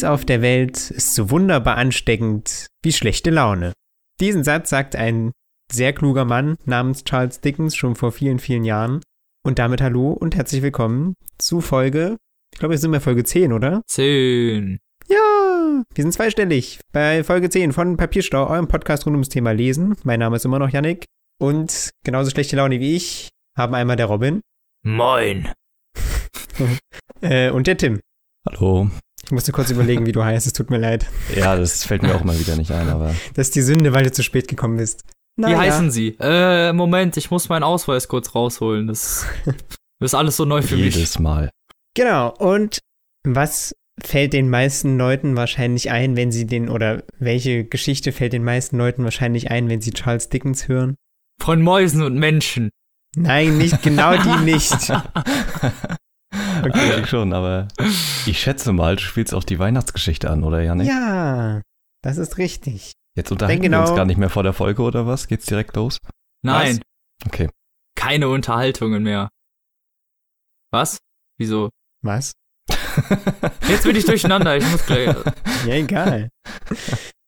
Nichts auf der Welt ist so wunderbar ansteckend wie schlechte Laune. Diesen Satz sagt ein sehr kluger Mann namens Charles Dickens schon vor vielen, vielen Jahren. Und damit hallo und herzlich willkommen zu Folge, ich glaube, wir sind bei Folge 10, oder? 10. Ja, wir sind zweistellig bei Folge 10 von Papierstau, eurem Podcast rund ums Thema Lesen. Mein Name ist immer noch Yannick und genauso schlechte Laune wie ich haben einmal der Robin. Moin. äh, und der Tim. Hallo. Ich musste kurz überlegen, wie du heißt, es tut mir leid. Ja, das fällt mir auch mal wieder nicht ein, aber. Das ist die Sünde, weil du zu spät gekommen bist. Wie heißen Sie? Äh, Moment, ich muss meinen Ausweis kurz rausholen. Das, das ist alles so neu für Jedes mich. Jedes Mal. Genau. Und was fällt den meisten Leuten wahrscheinlich ein, wenn sie den, oder welche Geschichte fällt den meisten Leuten wahrscheinlich ein, wenn sie Charles Dickens hören? Von Mäusen und Menschen. Nein, nicht genau die nicht. Okay, schon, aber ich schätze mal, du spielst auch die Weihnachtsgeschichte an, oder Janik? Ja, das ist richtig. Jetzt unterhalten genau, wir uns gar nicht mehr vor der Folge, oder was? Geht's direkt los? Nein. Was? Okay. Keine Unterhaltungen mehr. Was? Wieso? Was? Jetzt bin ich durcheinander, ich muss gleich. Ja, egal.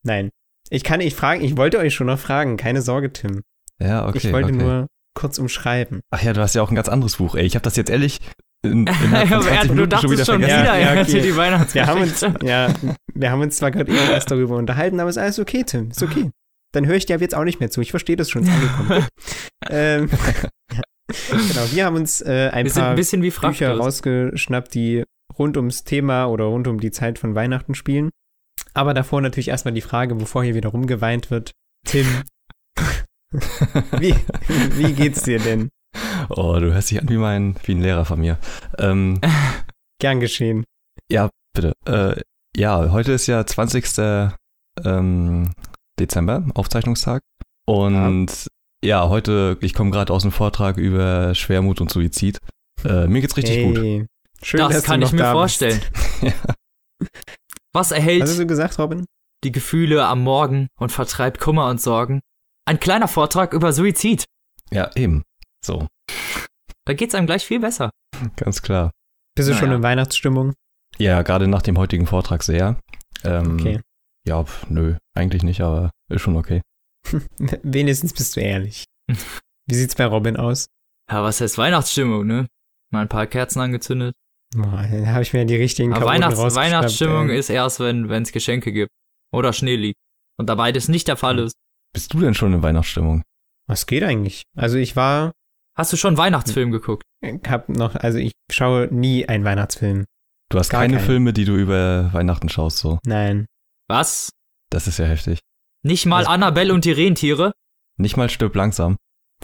Nein. Ich kann, ich fragen, ich wollte euch schon noch fragen, keine Sorge, Tim. Ja, okay. Ich wollte okay. nur kurz umschreiben. Ach ja, du hast ja auch ein ganz anderes Buch, ey. Ich habe das jetzt ehrlich in, ja, du dachtest schon wieder, ja, ja, okay. die Weihnachtsgeschichte. Wir haben uns, ja, wir haben uns zwar gerade eben erst darüber unterhalten, aber es ist alles okay, Tim. Ist okay. Dann höre ich dir jetzt auch nicht mehr zu. Ich verstehe das schon. angekommen. ähm, genau, wir haben uns äh, ein wir paar ein bisschen wie Bücher rausgeschnappt, die rund ums Thema oder rund um die Zeit von Weihnachten spielen. Aber davor natürlich erstmal die Frage, bevor hier wieder rumgeweint wird. Tim, wie, wie geht's dir denn? Oh, du hörst dich an wie mein, wie ein Lehrer von mir. Ähm, Gern geschehen. Ja, bitte. Äh, ja, heute ist ja 20. Ähm, Dezember, Aufzeichnungstag. Und ja, ja heute, ich komme gerade aus einem Vortrag über Schwermut und Suizid. Äh, mir geht's richtig hey. gut. Schön, das kann ich mir vorstellen. ja. Was erhält Was hast du gesagt, Robin? die Gefühle am Morgen und vertreibt Kummer und Sorgen? Ein kleiner Vortrag über Suizid. Ja, eben. So. Da geht's einem gleich viel besser. Ganz klar. Bist du naja. schon in Weihnachtsstimmung? Ja, gerade nach dem heutigen Vortrag sehr. Ähm, okay. Ja, pf, nö, eigentlich nicht, aber ist schon okay. Wenigstens bist du ehrlich. Wie sieht's bei Robin aus? Ja, was heißt Weihnachtsstimmung, ne? Mal ein paar Kerzen angezündet. Boah, dann habe ich mir die richtigen Aber Weihnachts Weihnachtsstimmung ey. ist erst, wenn es Geschenke gibt. Oder Schnee liegt. Und da beides nicht der Fall ist. Bist du denn schon in Weihnachtsstimmung? Was geht eigentlich? Also ich war. Hast du schon einen Weihnachtsfilm geguckt? Ich hab noch, also ich schaue nie einen Weihnachtsfilm. Du hast Gar keine keinen. Filme, die du über Weihnachten schaust, so. Nein. Was? Das ist ja heftig. Nicht mal Also- Annabelle und die Rentiere? Nicht mal stirb langsam.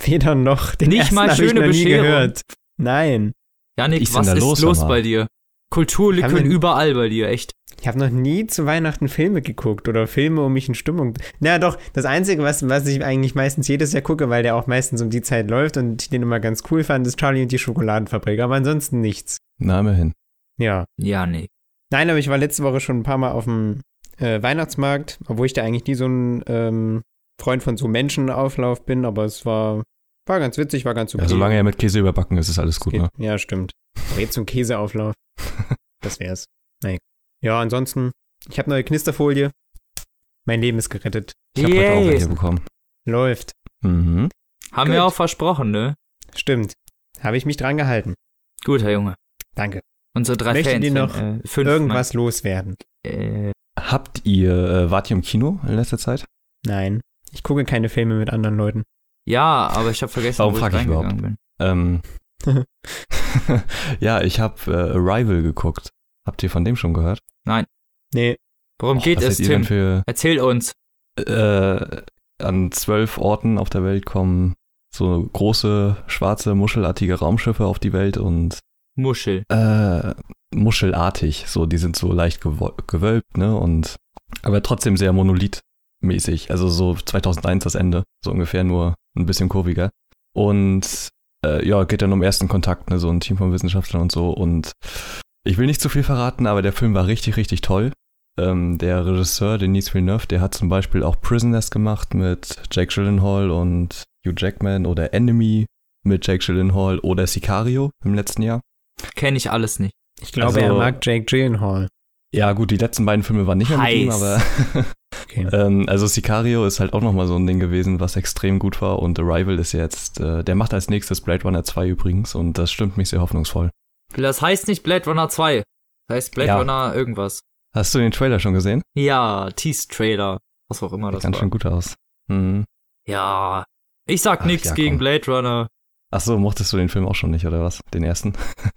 Weder noch. Den Nicht ersten mal ich schöne nie Bescherung. gehört. Nein. Janik, was ist los, los, bei dir? Kulturlücken überall bei dir, echt. Ich habe noch nie zu Weihnachten Filme geguckt oder Filme, um mich in Stimmung. Na doch, das Einzige, was, was ich eigentlich meistens jedes Jahr gucke, weil der auch meistens um die Zeit läuft und ich den immer ganz cool fand, ist Charlie und die Schokoladenfabrik. Aber ansonsten nichts. Na, immerhin. Ja. Ja, nee. Nein, aber ich war letzte Woche schon ein paar Mal auf dem äh, Weihnachtsmarkt, obwohl ich da eigentlich nie so ein ähm, Freund von so Menschenauflauf bin, aber es war, war ganz witzig, war ganz okay. Ja, solange er mit Käse überbacken ist, ist alles gut, Geht- ne? Ja, stimmt. Aber jetzt so ein Käseauflauf. das wär's. Nein. Ja, ansonsten, ich habe neue Knisterfolie. Mein Leben ist gerettet. Ich habe heute auch welche bekommen. Läuft. Mhm. Haben Gut. wir auch versprochen, ne? Stimmt. Habe ich mich dran gehalten. Gut, Herr Junge. Danke. Unsere drei Möchtet Fans. ihr noch äh, fünf, Irgendwas loswerden? Äh, Habt ihr, äh, wart ihr im Kino in letzter Zeit? Nein. Ich gucke keine Filme mit anderen Leuten. ja, aber ich habe vergessen, Warum wo frag ich reingegangen bin. Ähm, ja, ich habe äh, Arrival geguckt. Habt ihr von dem schon gehört? Nee. Worum Och, geht es, Tim? für Erzähl uns. äh, an zwölf Orten auf der Welt kommen so große, schwarze, muschelartige Raumschiffe auf die Welt und Muschel. äh, muschelartig. So, die sind so leicht gewölbt, ne? Und aber trotzdem sehr monolithmäßig. Also so 2001 das Ende, so ungefähr nur ein bisschen kurviger. Und äh, ja, geht dann um ersten Kontakt, ne? So ein Team von Wissenschaftlern und so. Und ich will nicht zu viel verraten, aber der Film war richtig, richtig toll. Ähm, der Regisseur, Denis Villeneuve, der hat zum Beispiel auch Prisoners gemacht mit Jake Gyllenhaal und Hugh Jackman oder Enemy mit Jake Gyllenhaal oder Sicario im letzten Jahr. Kenne ich alles nicht. Ich glaube, Also- er mag Jake Gyllenhaal. Ja, gut, die letzten beiden Filme waren nicht mehr mit ihm, Heiß. aber Okay. ähm, also Sicario ist halt auch nochmal so ein Ding gewesen, was extrem gut war und Arrival ist jetzt, äh, der macht als nächstes Blade Runner 2 übrigens und das stimmt mich sehr hoffnungsvoll. Das heißt nicht Blade Runner 2. Das heißt Blade Ja. Runner irgendwas. Hast du den Trailer schon gesehen? Ja, Tease-Trailer. Was auch immer Sieht das ganz war. schön gut aus. Mhm. Ja. Ich sag Ach, nix ja, gegen. Blade Runner. Ach so, mochtest du den Film auch schon nicht, oder was? Den ersten?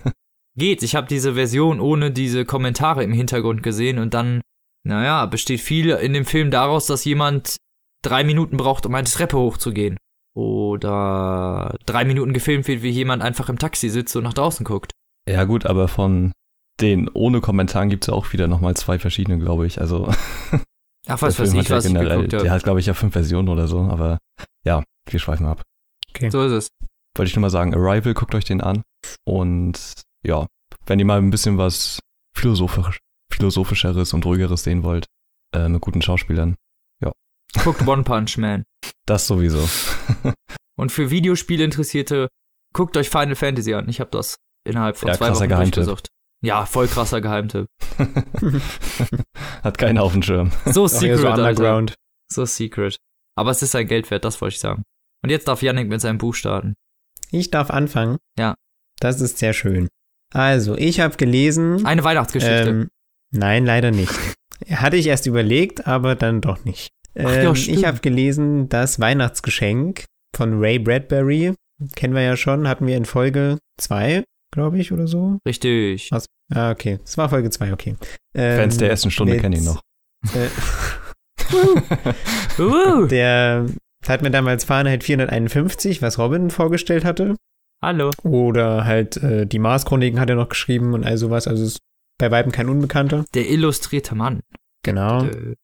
Geht, ich habe diese Version ohne diese Kommentare im Hintergrund gesehen und dann, naja, besteht viel in dem Film daraus, dass jemand drei Minuten braucht, um eine Treppe hochzugehen. Oder drei Minuten gefilmt wird, wie jemand einfach im Taxi sitzt und nach draußen guckt. Ja gut, aber von den ohne Kommentaren gibt es auch wieder nochmal zwei verschiedene, glaube ich. Also Ach, was der weiß ich, hat ja was ich generell, geguckt der hat glaube ich ja fünf Versionen oder so, aber ja, wir schweifen ab. So ist es. Wollte ich nur mal sagen, Arrival, guckt euch den an und ja, wenn ihr mal ein bisschen was philosophisch, philosophischeres und ruhigeres sehen wollt, äh, mit guten Schauspielern, Guckt One Punch Man. das sowieso. Und für Videospielinteressierte, guckt euch Final Fantasy an. Ich habe das innerhalb von Ja, zwei krasser Wochen Geheimtipp. durchgesucht. Ja, voll krasser Geheimtipp. hat keiner auf dem Schirm. So secret, so Alter. underground. So secret. Aber es ist sein Geld wert, das wollte ich sagen. Und jetzt darf Yannick mit seinem Buch starten. Ich darf anfangen. Ja. Das ist sehr schön. Also, ich habe gelesen. Eine Weihnachtsgeschichte. Ähm, nein, leider nicht. Hatte ich erst überlegt, aber dann doch nicht. Ach ja, Ähm, ich habe gelesen, das Weihnachtsgeschenk von Ray Bradbury. Kennen wir ja schon, hatten wir in Folge 2, glaube ich, oder so. Richtig. Ah, okay. Das war Folge 2, okay. Ähm, Fans der ersten Stunde kennen ihn noch. Äh, der hat mir damals Fahrenheit 451, was Robin vorgestellt hatte. hallo. Oder halt äh, die Mars-Chroniken hat er noch geschrieben und all sowas. Also ist bei Weitem kein Unbekannter. Der illustrierte Mann. Genau. Äh,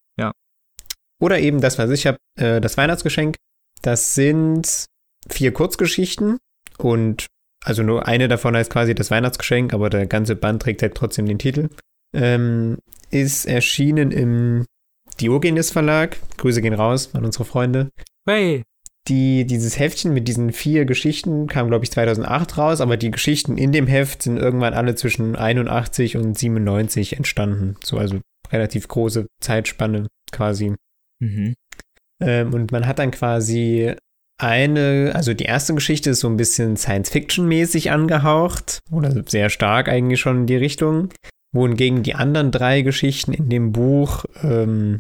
Oder eben das, was ich habe, äh, das Weihnachtsgeschenk. Das sind vier Kurzgeschichten und also nur eine davon heißt quasi das Weihnachtsgeschenk, aber der ganze Band trägt halt trotzdem den Titel. Ähm, ist erschienen im Diogenes Verlag. Grüße gehen raus an unsere Freunde. Hey. Die, dieses Heftchen mit diesen vier Geschichten kam, glaube ich, 2008 raus, aber die Geschichten in dem Heft sind irgendwann alle zwischen 81 und 97 entstanden. So, also relativ große Zeitspanne quasi. Mhm. Ähm, und man hat dann quasi eine, also die erste Geschichte ist so ein bisschen Science-Fiction-mäßig angehaucht oder sehr stark eigentlich schon in die Richtung, wohingegen die anderen drei Geschichten in dem Buch ähm,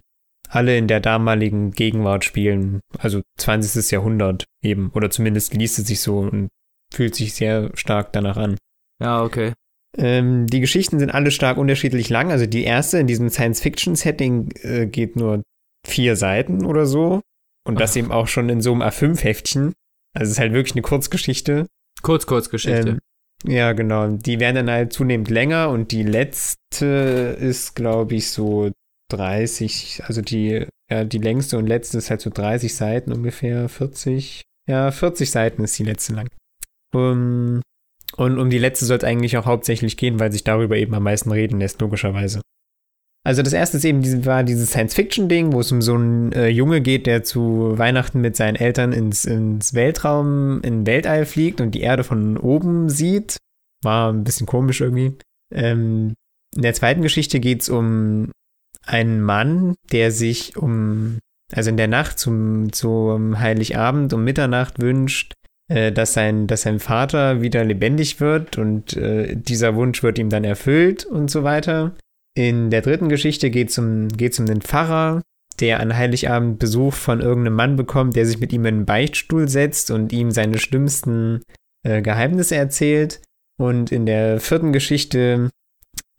alle in der damaligen Gegenwart spielen, also 20. Jahrhundert eben, oder zumindest liest es sich so und fühlt sich sehr stark danach an. Ja, okay. Ähm, die Geschichten sind alle stark unterschiedlich lang. Also die erste in diesem Science-Fiction-Setting äh, geht nur vier Seiten oder so. Und das Ach. eben auch schon in so einem A5-Heftchen. Also es ist halt wirklich eine Kurzgeschichte. Kurz, kurz Geschichte. Ähm, ja, genau. Die werden dann halt zunehmend länger und die letzte ist, glaube ich, so 30, also die, ja, die längste und letzte ist halt so 30 Seiten ungefähr, 40. Ja, 40 Seiten ist die letzte lang. Um, und um die letzte soll es eigentlich auch hauptsächlich gehen, weil sich darüber eben am meisten reden lässt, logischerweise. Also das erste ist eben diese, war dieses Science-Fiction-Ding, wo es um so einen äh, Junge geht, der zu Weihnachten mit seinen Eltern ins, ins Weltraum, in Weltall fliegt und die Erde von oben sieht. War ein bisschen komisch irgendwie. Ähm, in der zweiten Geschichte geht es um einen Mann, der sich um, also in der Nacht zum, zum Heiligabend um Mitternacht wünscht, äh, dass, sein, dass sein Vater wieder lebendig wird und äh, dieser Wunsch wird ihm dann erfüllt und so weiter. In der dritten Geschichte geht es um, geht's um den Pfarrer, der an Heiligabend Besuch von irgendeinem Mann bekommt, der sich mit ihm in einen Beichtstuhl setzt und ihm seine schlimmsten äh, Geheimnisse erzählt. Und in der vierten Geschichte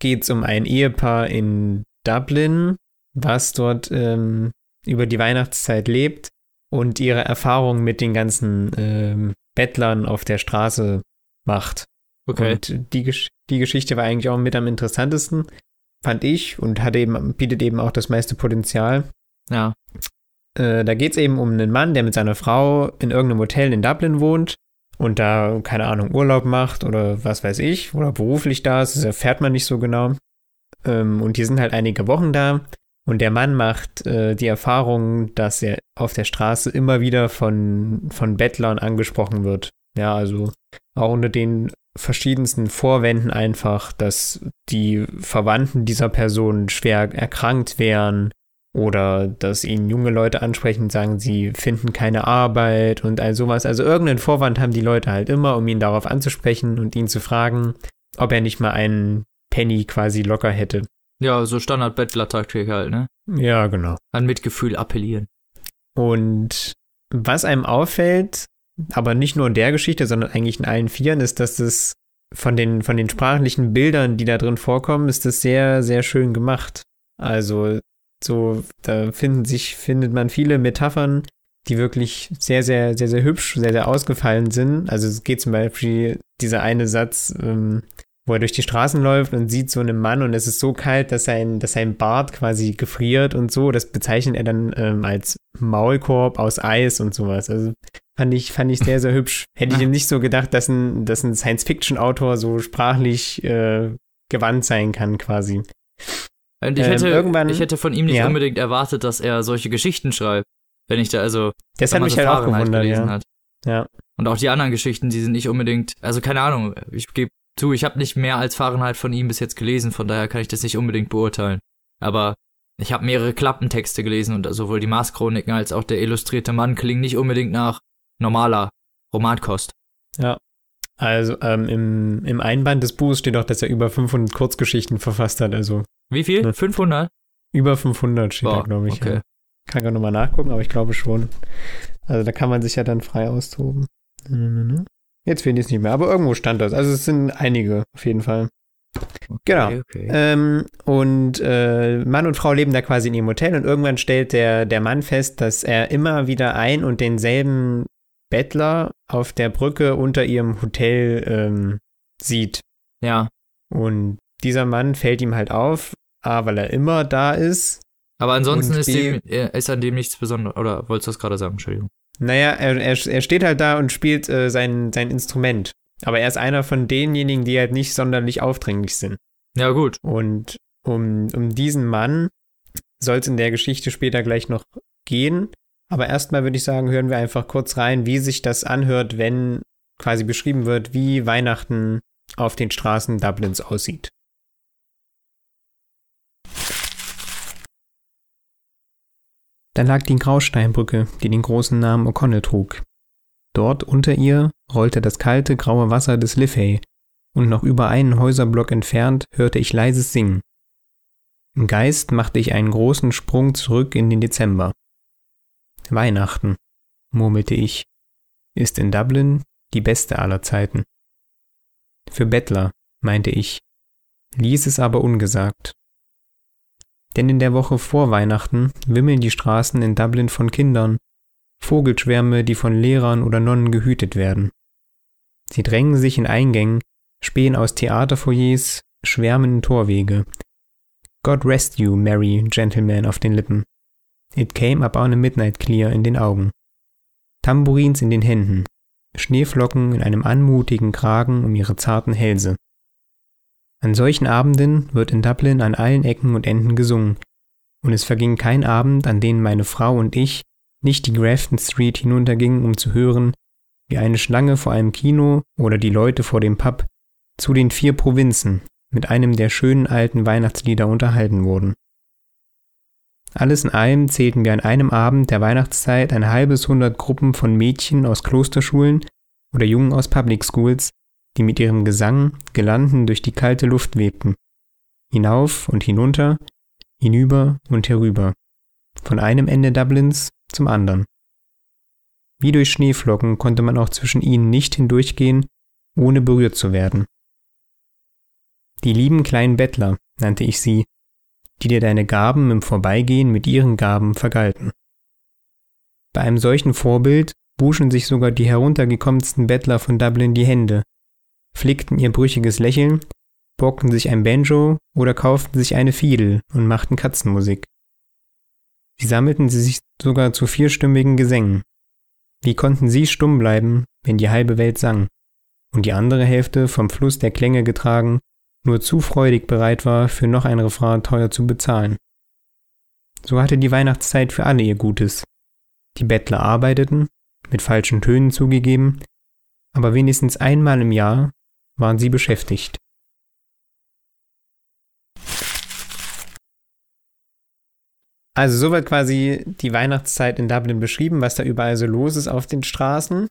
geht es um ein Ehepaar in Dublin, was dort ähm, über die Weihnachtszeit lebt und ihre Erfahrungen mit den ganzen ähm, Bettlern auf der Straße macht. okay. Und die, die Geschichte war eigentlich auch mit am interessantesten, fand ich, und hat eben, bietet eben auch das meiste Potenzial. ja. Äh, da geht es eben um einen Mann, der mit seiner Frau in irgendeinem Hotel in Dublin wohnt und da, keine Ahnung, Urlaub macht oder was weiß ich, oder beruflich da ist, das erfährt man nicht so genau. Ähm, und die sind halt einige Wochen da. Und der Mann macht äh, die Erfahrung, dass er auf der Straße immer wieder von, von Bettlern angesprochen wird. Ja, also auch unter den verschiedensten Vorwänden einfach, dass die Verwandten dieser Person schwer erkrankt wären oder dass ihn junge Leute ansprechen und sagen, sie finden keine Arbeit und all sowas. Also irgendeinen Vorwand haben die Leute halt immer, um ihn darauf anzusprechen und ihn zu fragen, ob er nicht mal einen Penny quasi locker hätte. Ja, so Standard-Bettler-Taktik halt, ne? Ja, genau. An Mitgefühl appellieren. Und was einem auffällt, aber nicht nur in der Geschichte, sondern eigentlich in allen Vieren, ist, dass es von den, von den sprachlichen Bildern, die da drin vorkommen, ist das sehr, sehr schön gemacht. Also, so, da finden sich, findet man viele Metaphern, die wirklich sehr, sehr, sehr, sehr hübsch, sehr, sehr ausgefallen sind. Also es geht zum Beispiel dieser eine Satz, ähm, wo er durch die Straßen läuft und sieht so einen Mann und es ist so kalt, dass sein, dass sein Bart quasi gefriert und so. Das bezeichnet er dann ähm, als Maulkorb aus Eis und sowas. Also fand ich, fand ich sehr, sehr hübsch. Hätte ich ihm nicht so gedacht, dass ein, dass ein Science-Fiction-Autor so sprachlich äh, gewandt sein kann, quasi. Und ich, Ähm, hätte, irgendwann- ich hätte von ihm nicht ja. unbedingt erwartet, dass er solche Geschichten schreibt. Wenn ich da also Das hat mich halt auch gewundert, ja. hat. Ja. Und auch die anderen Geschichten, die sind nicht unbedingt, also keine Ahnung, ich gebe zu, ich habe nicht mehr als Fahrenheit von ihm bis jetzt gelesen, von daher kann ich das nicht unbedingt beurteilen. Aber ich habe mehrere Klappentexte gelesen und sowohl die Mars-Chroniken als auch der illustrierte Mann klingen nicht unbedingt nach normaler Romankost. Also ähm, im, im Einband des Buches steht auch, dass er über 500 Kurzgeschichten verfasst hat. Also Wie viel? Ja. 500? über 500 steht da, Boah, glaube ich. okay. Ja. Kann gar nochmal nachgucken, aber ich glaube schon. Also da kann man sich ja dann frei austoben. Jetzt finde ich es nicht mehr, aber irgendwo stand das. Also es sind einige auf jeden Fall. Genau. Okay, okay. Ähm, und äh, Mann und Frau leben da quasi in ihrem Hotel und irgendwann stellt der, der Mann fest, dass er immer wieder ein und denselben Bettler auf der Brücke unter ihrem Hotel ähm, sieht. ja. Und dieser Mann fällt ihm halt auf, A, weil er immer da ist. Aber ansonsten ist, B- dem, äh, ist an dem nichts Besonderes. Oder wolltest du das gerade sagen? Entschuldigung. Naja, er, er, er steht halt da und spielt äh, sein, sein Instrument. Aber er ist einer von denjenigen, die halt nicht sonderlich aufdringlich sind. Ja, gut. Und um, um diesen Mann soll es in der Geschichte später gleich noch gehen. Aber erstmal würde ich sagen, hören wir einfach kurz rein, wie sich das anhört, wenn quasi beschrieben wird, wie Weihnachten auf den Straßen Dublins aussieht. Da lag die Grausteinbrücke, die den großen Namen O'Connell trug. Dort unter ihr rollte das kalte, graue Wasser des Liffey, und noch über einen Häuserblock entfernt hörte ich leises Singen. Im Geist machte ich einen großen Sprung zurück in den Dezember. Weihnachten, murmelte ich, ist in Dublin die beste aller Zeiten. Für Bettler, meinte ich, ließ es aber ungesagt. Denn in der Woche vor Weihnachten wimmeln die Straßen in Dublin von Kindern, Vogelschwärme, die von Lehrern oder Nonnen gehütet werden. Sie drängen sich in Eingängen, spähen aus Theaterfoyers, schwärmen in Torwege. God rest you, merry gentlemen auf den Lippen. It came upon a midnight clear in den Augen. Tambourins in den Händen, Schneeflocken in einem anmutigen Kragen um ihre zarten Hälse. An solchen Abenden wird in Dublin an allen Ecken und Enden gesungen, und es verging kein Abend, an dem meine Frau und ich nicht die Grafton Street hinuntergingen, um zu hören, wie eine Schlange vor einem Kino oder die Leute vor dem Pub zu den vier Provinzen mit einem der schönen alten Weihnachtslieder unterhalten wurden. Alles in allem zählten wir an einem Abend der Weihnachtszeit ein halbes hundert Gruppen von Mädchen aus Klosterschulen oder Jungen aus Public Schools, die mit ihrem Gesang gelanden durch die kalte Luft webten. Hinauf und hinunter, hinüber und herüber. Von einem Ende Dublins zum anderen. Wie durch Schneeflocken konnte man auch zwischen ihnen nicht hindurchgehen, ohne berührt zu werden. Die lieben kleinen Bettler, nannte ich sie, die dir deine Gaben im Vorbeigehen mit ihren Gaben vergalten. Bei einem solchen Vorbild wuschen sich sogar die heruntergekommensten Bettler von Dublin die Hände, flickten ihr brüchiges Lächeln, borgten sich ein Banjo oder kauften sich eine Fiedel und machten Katzenmusik. Sie sammelten sie sich sogar zu vierstimmigen Gesängen. Wie konnten sie stumm bleiben, wenn die halbe Welt sang und die andere Hälfte vom Fluss der Klänge getragen nur zu freudig bereit war, für noch ein Refrain teuer zu bezahlen. So hatte die Weihnachtszeit für alle ihr Gutes. Die Bettler arbeiteten, mit falschen Tönen zugegeben, aber wenigstens einmal im Jahr waren sie beschäftigt. Also soweit quasi die Weihnachtszeit in Dublin beschrieben, was da überall so los ist auf den Straßen.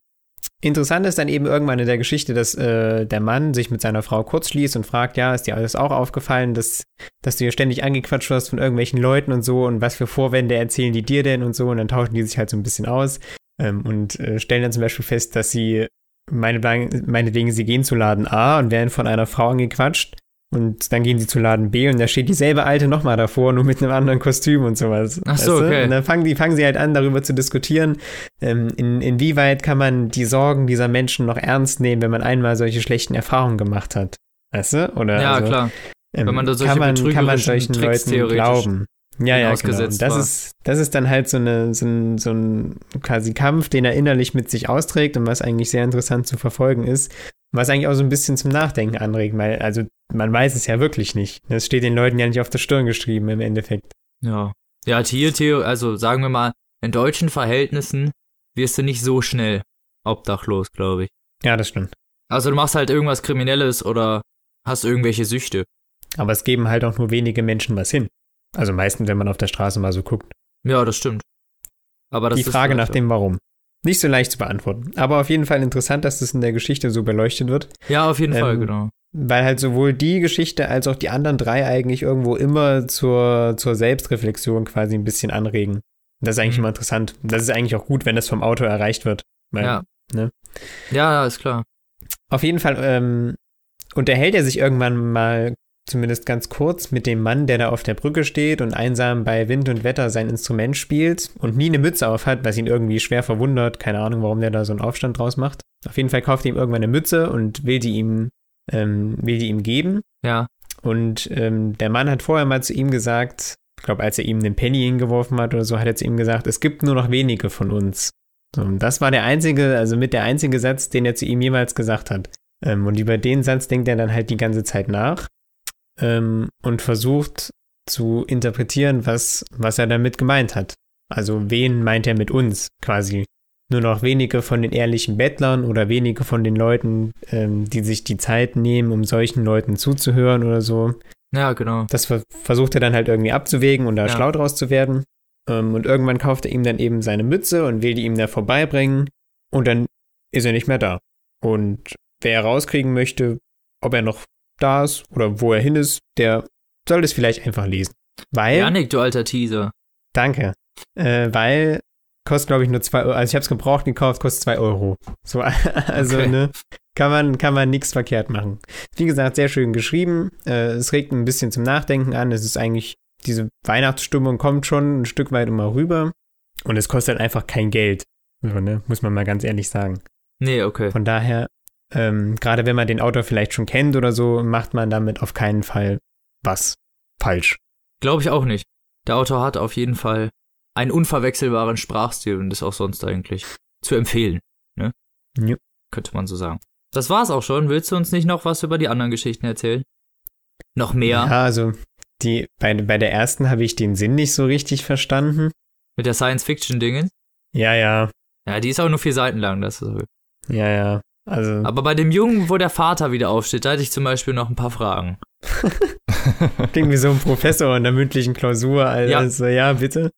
Interessant ist dann eben irgendwann in der Geschichte, dass äh, der Mann sich mit seiner Frau kurz schließt und fragt, ja, ist dir alles auch aufgefallen, dass, dass du hier ständig angequatscht wirst von irgendwelchen Leuten und so und was für Vorwände erzählen die dir denn und so? Und dann tauschen die sich halt so ein bisschen aus ähm, und äh, stellen dann zum Beispiel fest, dass sie meine, meine Dinge, sie gehen zu Laden A und werden von einer Frau angequatscht und dann gehen sie zu Laden B und da steht dieselbe Alte nochmal davor, nur mit einem anderen Kostüm und sowas. Ach so, okay. Und dann fangen, die, fangen sie halt an, darüber zu diskutieren, ähm, in, inwieweit kann man die Sorgen dieser Menschen noch ernst nehmen, wenn man einmal solche schlechten Erfahrungen gemacht hat. Weißt du? Oder ja, also, klar. Ähm, Wenn man da solche kann man, kann man solchen Tricks Leuten glauben. Ja, ja, genau. Und das war. ist, das ist dann halt so, eine, so, ein, so ein quasi Kampf, den er innerlich mit sich austrägt und was eigentlich sehr interessant zu verfolgen ist. Was eigentlich auch so ein bisschen zum Nachdenken anregt, weil, also man weiß es ja wirklich nicht. Das steht den Leuten ja nicht auf der Stirn geschrieben im Endeffekt. Ja. Ja, hier, Theo, also sagen wir mal, in deutschen Verhältnissen wirst du nicht so schnell obdachlos, glaube ich. Ja, das stimmt. Also du machst halt irgendwas Kriminelles oder hast irgendwelche Süchte. Aber es geben halt auch nur wenige Menschen was hin. Also meistens, wenn man auf der Straße mal so guckt. Ja, das stimmt. Aber das Die Frage nach dem Warum. Nicht so leicht zu beantworten. Aber auf jeden Fall interessant, dass das in der Geschichte so beleuchtet wird. Ja, auf jeden Fall, Ähm, genau. Weil halt sowohl die Geschichte als auch die anderen drei eigentlich irgendwo immer zur, zur Selbstreflexion quasi ein bisschen anregen. Das ist eigentlich Mhm. immer interessant. Das ist eigentlich auch gut, wenn das vom Autor erreicht wird. Weil, Ja. ne? Ja, ja, ist klar. Auf jeden Fall ähm, unterhält er sich irgendwann mal, zumindest ganz kurz, mit dem Mann, der da auf der Brücke steht und einsam bei Wind und Wetter sein Instrument spielt und nie eine Mütze auf hat, was ihn irgendwie schwer verwundert. Keine Ahnung, warum der da so einen Aufstand draus macht. Auf jeden Fall kauft er ihm irgendwann eine Mütze und will die ihm, ähm, will die ihm geben. Ja. Und ähm, der Mann hat vorher mal zu ihm gesagt, ich glaube, als er ihm den Penny hingeworfen hat oder so, hat er zu ihm gesagt, es gibt nur noch wenige von uns. Und das war der einzige, also mit der einzige Satz, den er zu ihm jemals gesagt hat. Ähm, und über den Satz denkt er dann halt die ganze Zeit nach ähm, und versucht zu interpretieren, was, was er damit gemeint hat. Also wen meint er mit uns quasi? Nur noch wenige von den ehrlichen Bettlern oder wenige von den Leuten, ähm, die sich die Zeit nehmen, um solchen Leuten zuzuhören oder so. Ja, genau. Das ver versucht er dann halt irgendwie abzuwägen und da Ja. schlau draus zu werden. Ähm, und irgendwann kauft er ihm dann eben seine Mütze und will die ihm da vorbeibringen. Und dann ist er nicht mehr da. Und wer rauskriegen möchte, ob er noch da ist oder wo er hin ist, der soll das vielleicht einfach lesen. Weil, Janik, du alter Teaser. danke, äh, weil kostet glaube ich nur zwei Euro. Also ich habe es gebraucht gekauft, kostet zwei Euro. So, also Okay. ne, kann man kann man nichts verkehrt machen. Wie gesagt, sehr schön geschrieben. Äh, es regt ein bisschen zum Nachdenken an. Es ist eigentlich diese Weihnachtsstimmung kommt schon ein Stück weit immer rüber und es kostet halt einfach kein Geld. So, ne? Muss man mal ganz ehrlich sagen. Nee, okay. Von daher, ähm, gerade wenn man den Autor vielleicht schon kennt oder so, macht man damit auf keinen Fall was falsch. Glaube ich auch nicht. Der Autor hat auf jeden Fall einen unverwechselbaren Sprachstil und ist auch sonst eigentlich zu empfehlen. Ne? Ja. Könnte man so sagen. Das war's auch schon. Willst du uns nicht noch was über die anderen Geschichten erzählen? Noch mehr Ja, also die, bei, bei der ersten habe ich den Sinn nicht so richtig verstanden. mit der Science-Fiction-Dingen? Ja, ja, Ja, die ist auch nur vier Seiten lang. Das ist so. ja, ja. Also, Aber bei dem Jungen, wo der Vater wieder aufsteht, da hätte ich zum Beispiel noch ein paar Fragen. klingt wie so ein Professor in der mündlichen Klausur. Also, Ja. ja, also, ja bitte.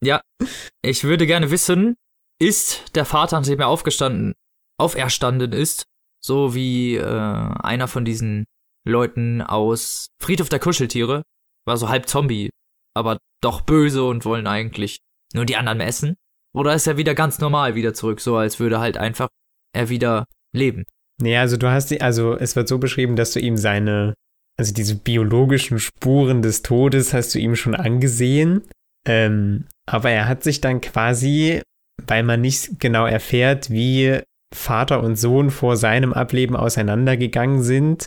Ich würde gerne wissen, ist der Vater, nachdem er aufgestanden, auferstanden ist, so wie äh, einer von diesen Leuten aus Friedhof der Kuscheltiere, war so halb Zombie, aber doch böse und wollen eigentlich nur die anderen essen? Oder ist er wieder ganz normal wieder zurück, so als würde halt einfach er wieder leben? Nee, also du hast die, also es wird so beschrieben, dass du ihm seine, also diese biologischen Spuren des Todes hast du ihm schon angesehen. Ähm, aber er hat sich dann quasi, weil man nicht genau erfährt, wie Vater und Sohn vor seinem Ableben auseinandergegangen sind,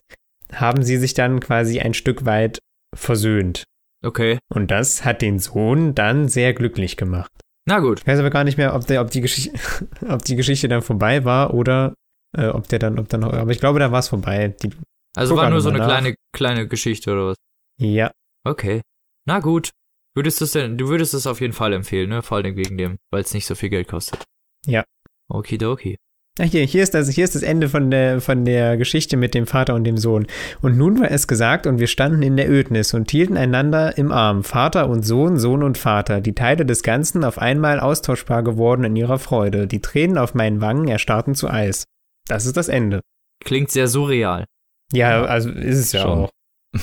haben sie sich dann quasi ein Stück weit versöhnt. Okay. Und das hat den Sohn dann sehr glücklich gemacht. Na gut. Ich weiß aber gar nicht mehr, ob, der, ob, die, Geschichte, ob die Geschichte dann vorbei war oder äh, ob der dann, ob dann noch, aber ich glaube, da war es vorbei. Die, Also war nur so eine nach. kleine, kleine Geschichte oder was? ja, Okay. Na gut. Würdest du es denn, du würdest es auf jeden Fall empfehlen, ne? Vor allem wegen dem, weil es nicht so viel Geld kostet. Ja. Okidoki. Ach hier, hier ist das, hier ist das Ende von der, von der Geschichte mit dem Vater und dem Sohn. Und nun war es gesagt, und wir standen in der Ödnis und hielten einander im Arm, Vater und Sohn, Sohn und Vater, die Teile des Ganzen auf einmal austauschbar geworden in ihrer Freude. Die Tränen auf meinen Wangen erstarrten zu Eis. Das ist das Ende. Klingt sehr surreal. Ja, also ist es ja Schon. auch.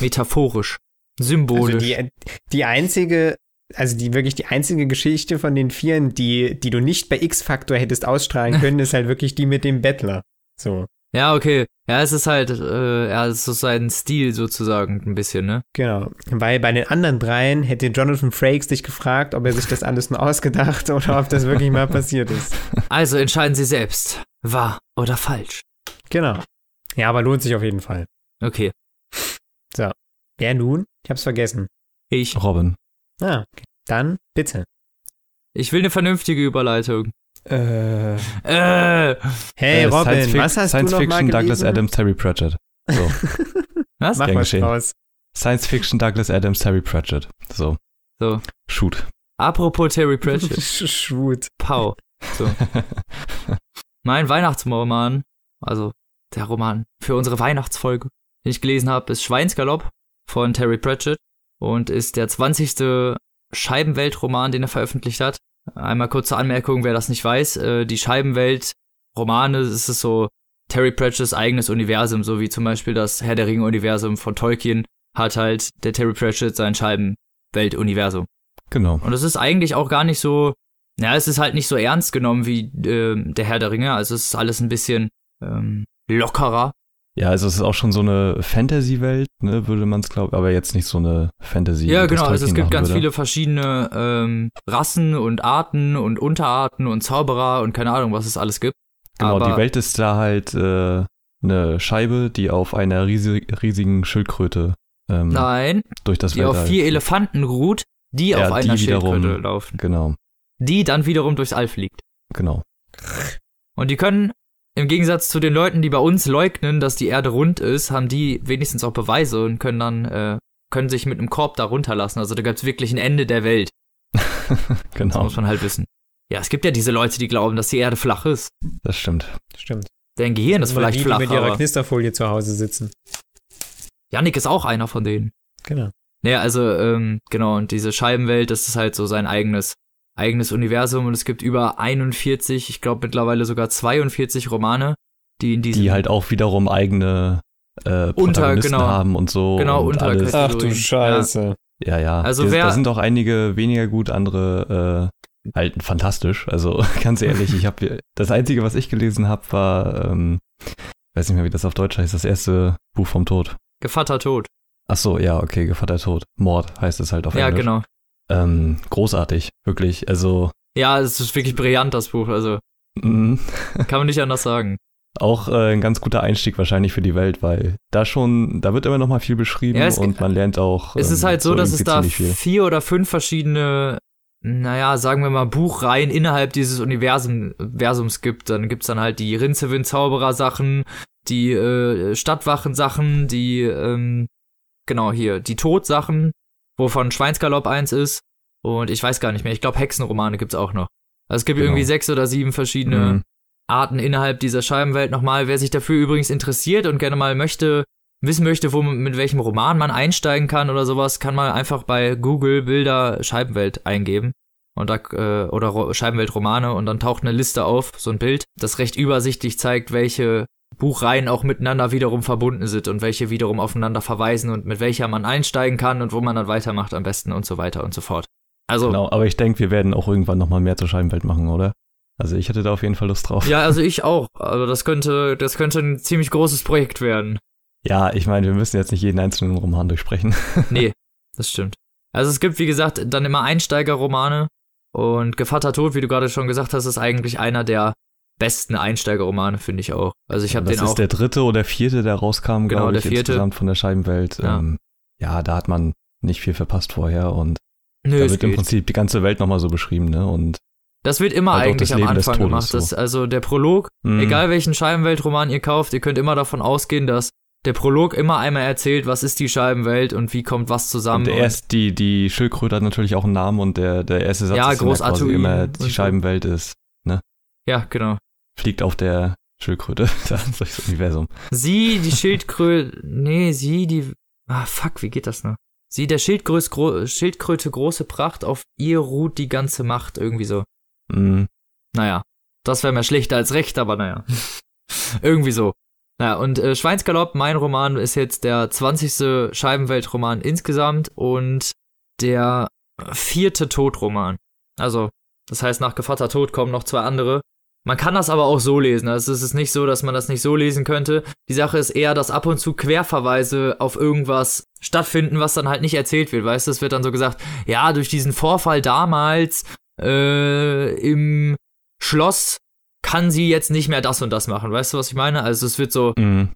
Metaphorisch. Symbolisch. Also die, die einzige, also die wirklich die einzige Geschichte von den Vieren, die, die du nicht bei X-Factor hättest ausstrahlen können, ist halt wirklich die mit dem Bettler. So, ja, okay. Ja, es ist halt, äh, ja, es ist so sein Stil sozusagen ein bisschen, ne? genau. Weil bei den anderen dreien hätte Jonathan Frakes dich gefragt, ob er sich das alles nur ausgedacht oder ob das wirklich mal passiert ist. Also entscheiden Sie selbst. Wahr oder falsch. Genau. Ja, aber lohnt sich auf jeden Fall. Okay. Wer nun? Ich hab's vergessen. Ich. Robin. Ah, okay. dann bitte. Ich will eine vernünftige Überleitung. Äh, Äh, hey Äh, Robin, Science was hast Science du noch Fiction, mal Douglas? Adams, Terry Pratchett. So. was? Mach geschehen. draus. Science Fiction, Douglas Adams, Terry Pratchett. So. So. Shoot. Apropos Terry Pratchett. Shoot. Pau. So. Mein Weihnachtsroman, also der Roman für unsere Weihnachtsfolge, den ich gelesen habe, ist Schweinsgalopp von Terry Pratchett und ist der 20. Scheibenwelt-Roman, den er veröffentlicht hat. Einmal kurze Anmerkung, wer das nicht weiß. Äh, die Scheibenwelt-Romane, es ist so Terry Pratchett's eigenes Universum, so wie zum Beispiel das Herr der Ringe-Universum von Tolkien, hat halt der Terry Pratchett sein Scheibenwelt-Universum. Genau. Und es ist eigentlich auch gar nicht so, ja, es ist halt nicht so ernst genommen wie ähm, der Herr der Ringe. Also es ist alles ein bisschen ähm, lockerer. Ja, also es ist auch schon so eine Fantasy-Welt, ne, würde man es glauben, aber jetzt nicht so eine Fantasy. ja, genau. Also es gibt ganz würde. viele verschiedene ähm, Rassen und Arten und Unterarten und Zauberer und keine Ahnung, was es alles gibt. Genau, aber, die Welt ist da halt äh, eine Scheibe, die auf einer riesig, riesigen Schildkröte ähm, Nein, durch das die auf Weltall vier fliegt. Elefanten ruht, die Ja, auf einer die wiederum- Schildkröte laufen. Genau, Die dann wiederum durchs All fliegt. genau. Und die können, im Gegensatz zu den Leuten, die bei uns leugnen, dass die Erde rund ist, haben die wenigstens auch Beweise und können dann, äh, können sich mit einem Korb da runterlassen. Also da gibt's wirklich ein Ende der Welt. Das genau, muss man halt wissen. Ja, es gibt ja diese Leute, die glauben, dass die Erde flach ist. das stimmt. Stimmt. Dein Gehirn ist vielleicht die, flach, die mit ihrer Knisterfolie zu Hause sitzen. Yannick ist auch einer von denen. Genau. Naja, also, ähm, genau, und diese Scheibenwelt, das ist halt so sein eigenes, eigenes Universum und es gibt über 41, ich glaube mittlerweile sogar 42 Romane, die in diesem Die halt auch wiederum eigene äh, Protagonisten genau. haben und so. Genau, und alles. Unterkategorien. Ach du Ja. Scheiße. Ja, ja. Also Da- wer- da sind auch einige weniger gut, andere äh, halt fantastisch. Also ganz ehrlich, ich habe das einzige, was ich gelesen habe, war, ähm, weiß nicht mehr, wie das auf Deutsch heißt, das erste Buch vom Tod. Gevatter tot. Ach so, ja, okay, Gevatter Tod. Mord heißt es halt auf Ja, Englisch. genau. Ähm, großartig, wirklich. Also Ja, es ist wirklich brillant, das Buch. Also, mh, kann man nicht anders sagen. auch äh, ein ganz guter Einstieg wahrscheinlich für die Welt, weil da schon, da wird immer noch mal viel beschrieben Ja, und man lernt auch. Es ist ähm, halt so, dass es da vier oder fünf verschiedene, naja, sagen wir mal, Buchreihen innerhalb dieses Universum, Universums gibt. Dann gibt's dann halt die Rincewind-Zauberer-Sachen, die äh, Stadtwachen-Sachen, die, ähm, genau hier, die Tod-Sachen, wovon Schweinsgalopp eins ist. Und ich weiß gar nicht mehr, ich glaube Hexenromane gibt's auch noch. Also es gibt Genau. irgendwie sechs oder sieben verschiedene Mhm. Arten innerhalb dieser Scheibenwelt nochmal. Wer sich dafür übrigens interessiert und gerne mal möchte, wissen möchte, wo, mit welchem Roman man einsteigen kann oder sowas, kann man einfach bei Google Bilder Scheibenwelt eingeben. Und da, äh, oder Ro Scheibenwelt-Romane und dann taucht eine Liste auf, so ein Bild, das recht übersichtlich zeigt, welche Buchreihen auch miteinander wiederum verbunden sind und welche wiederum aufeinander verweisen und mit welcher man einsteigen kann und wo man dann weitermacht am besten und so weiter und so fort. Also, Genau, aber ich denke, wir werden auch irgendwann noch mal mehr zur Scheibenwelt machen, oder? Also ich hätte da auf jeden Fall Lust drauf. ja, also ich auch. Also das könnte, das könnte ein ziemlich großes Projekt werden. Ja, ich meine, wir müssen jetzt nicht jeden einzelnen Roman durchsprechen. Nee, das stimmt. Also es gibt, wie gesagt, dann immer Einsteigerromane und Gevatter Tod, wie du gerade schon gesagt hast, ist eigentlich einer der besten Einsteigerromane, finde ich auch. Also ich habe das den ist auch. der dritte oder vierte, der rauskam, Genau, glaube der ich, vierte. insgesamt von der Scheibenwelt. Ja. Ähm, ja, da hat man nicht viel verpasst vorher und Nö, da es wird im. Prinzip die ganze Welt nochmal so beschrieben, ne? Und Das wird immer halt eigentlich das am Leben Anfang gemacht. Das, so. also der Prolog, mh, egal welchen Scheibenweltroman ihr kauft, ihr könnt immer davon ausgehen, dass der Prolog immer einmal erzählt, was ist die Scheibenwelt und wie kommt was zusammen. und der erst, die, die Schildkröte hat natürlich auch einen Namen und der, der erste Satz Ja, ist Groß immer, die. Scheibenwelt ist. ja, genau. Fliegt auf der Schildkröte durchs Universum. Sie, die Schildkröte, nee, sie, die, ah, fuck, wie geht das noch? Sie, der Schildgröß, gro Schildkröte große Pracht, auf ihr ruht die ganze Macht, irgendwie so. Mhm. Naja, das wäre mir schlechter als recht, aber naja. irgendwie so. Naja, und äh, Schweinsgalopp, mein Roman, ist jetzt der 20. Scheibenweltroman insgesamt und der vierte Todroman. Also, das heißt, nach Gevatter Tod kommen noch zwei andere. Man kann das aber auch so lesen. Also es ist nicht so, dass man das nicht so lesen könnte. Die Sache ist eher, dass ab und zu Querverweise auf irgendwas stattfinden, was dann halt nicht erzählt wird. Weißt du, es wird dann so gesagt, ja, durch diesen Vorfall damals äh, im Schloss kann sie jetzt nicht mehr das und das machen. Weißt du, was ich meine? Also es wird so, Mhm.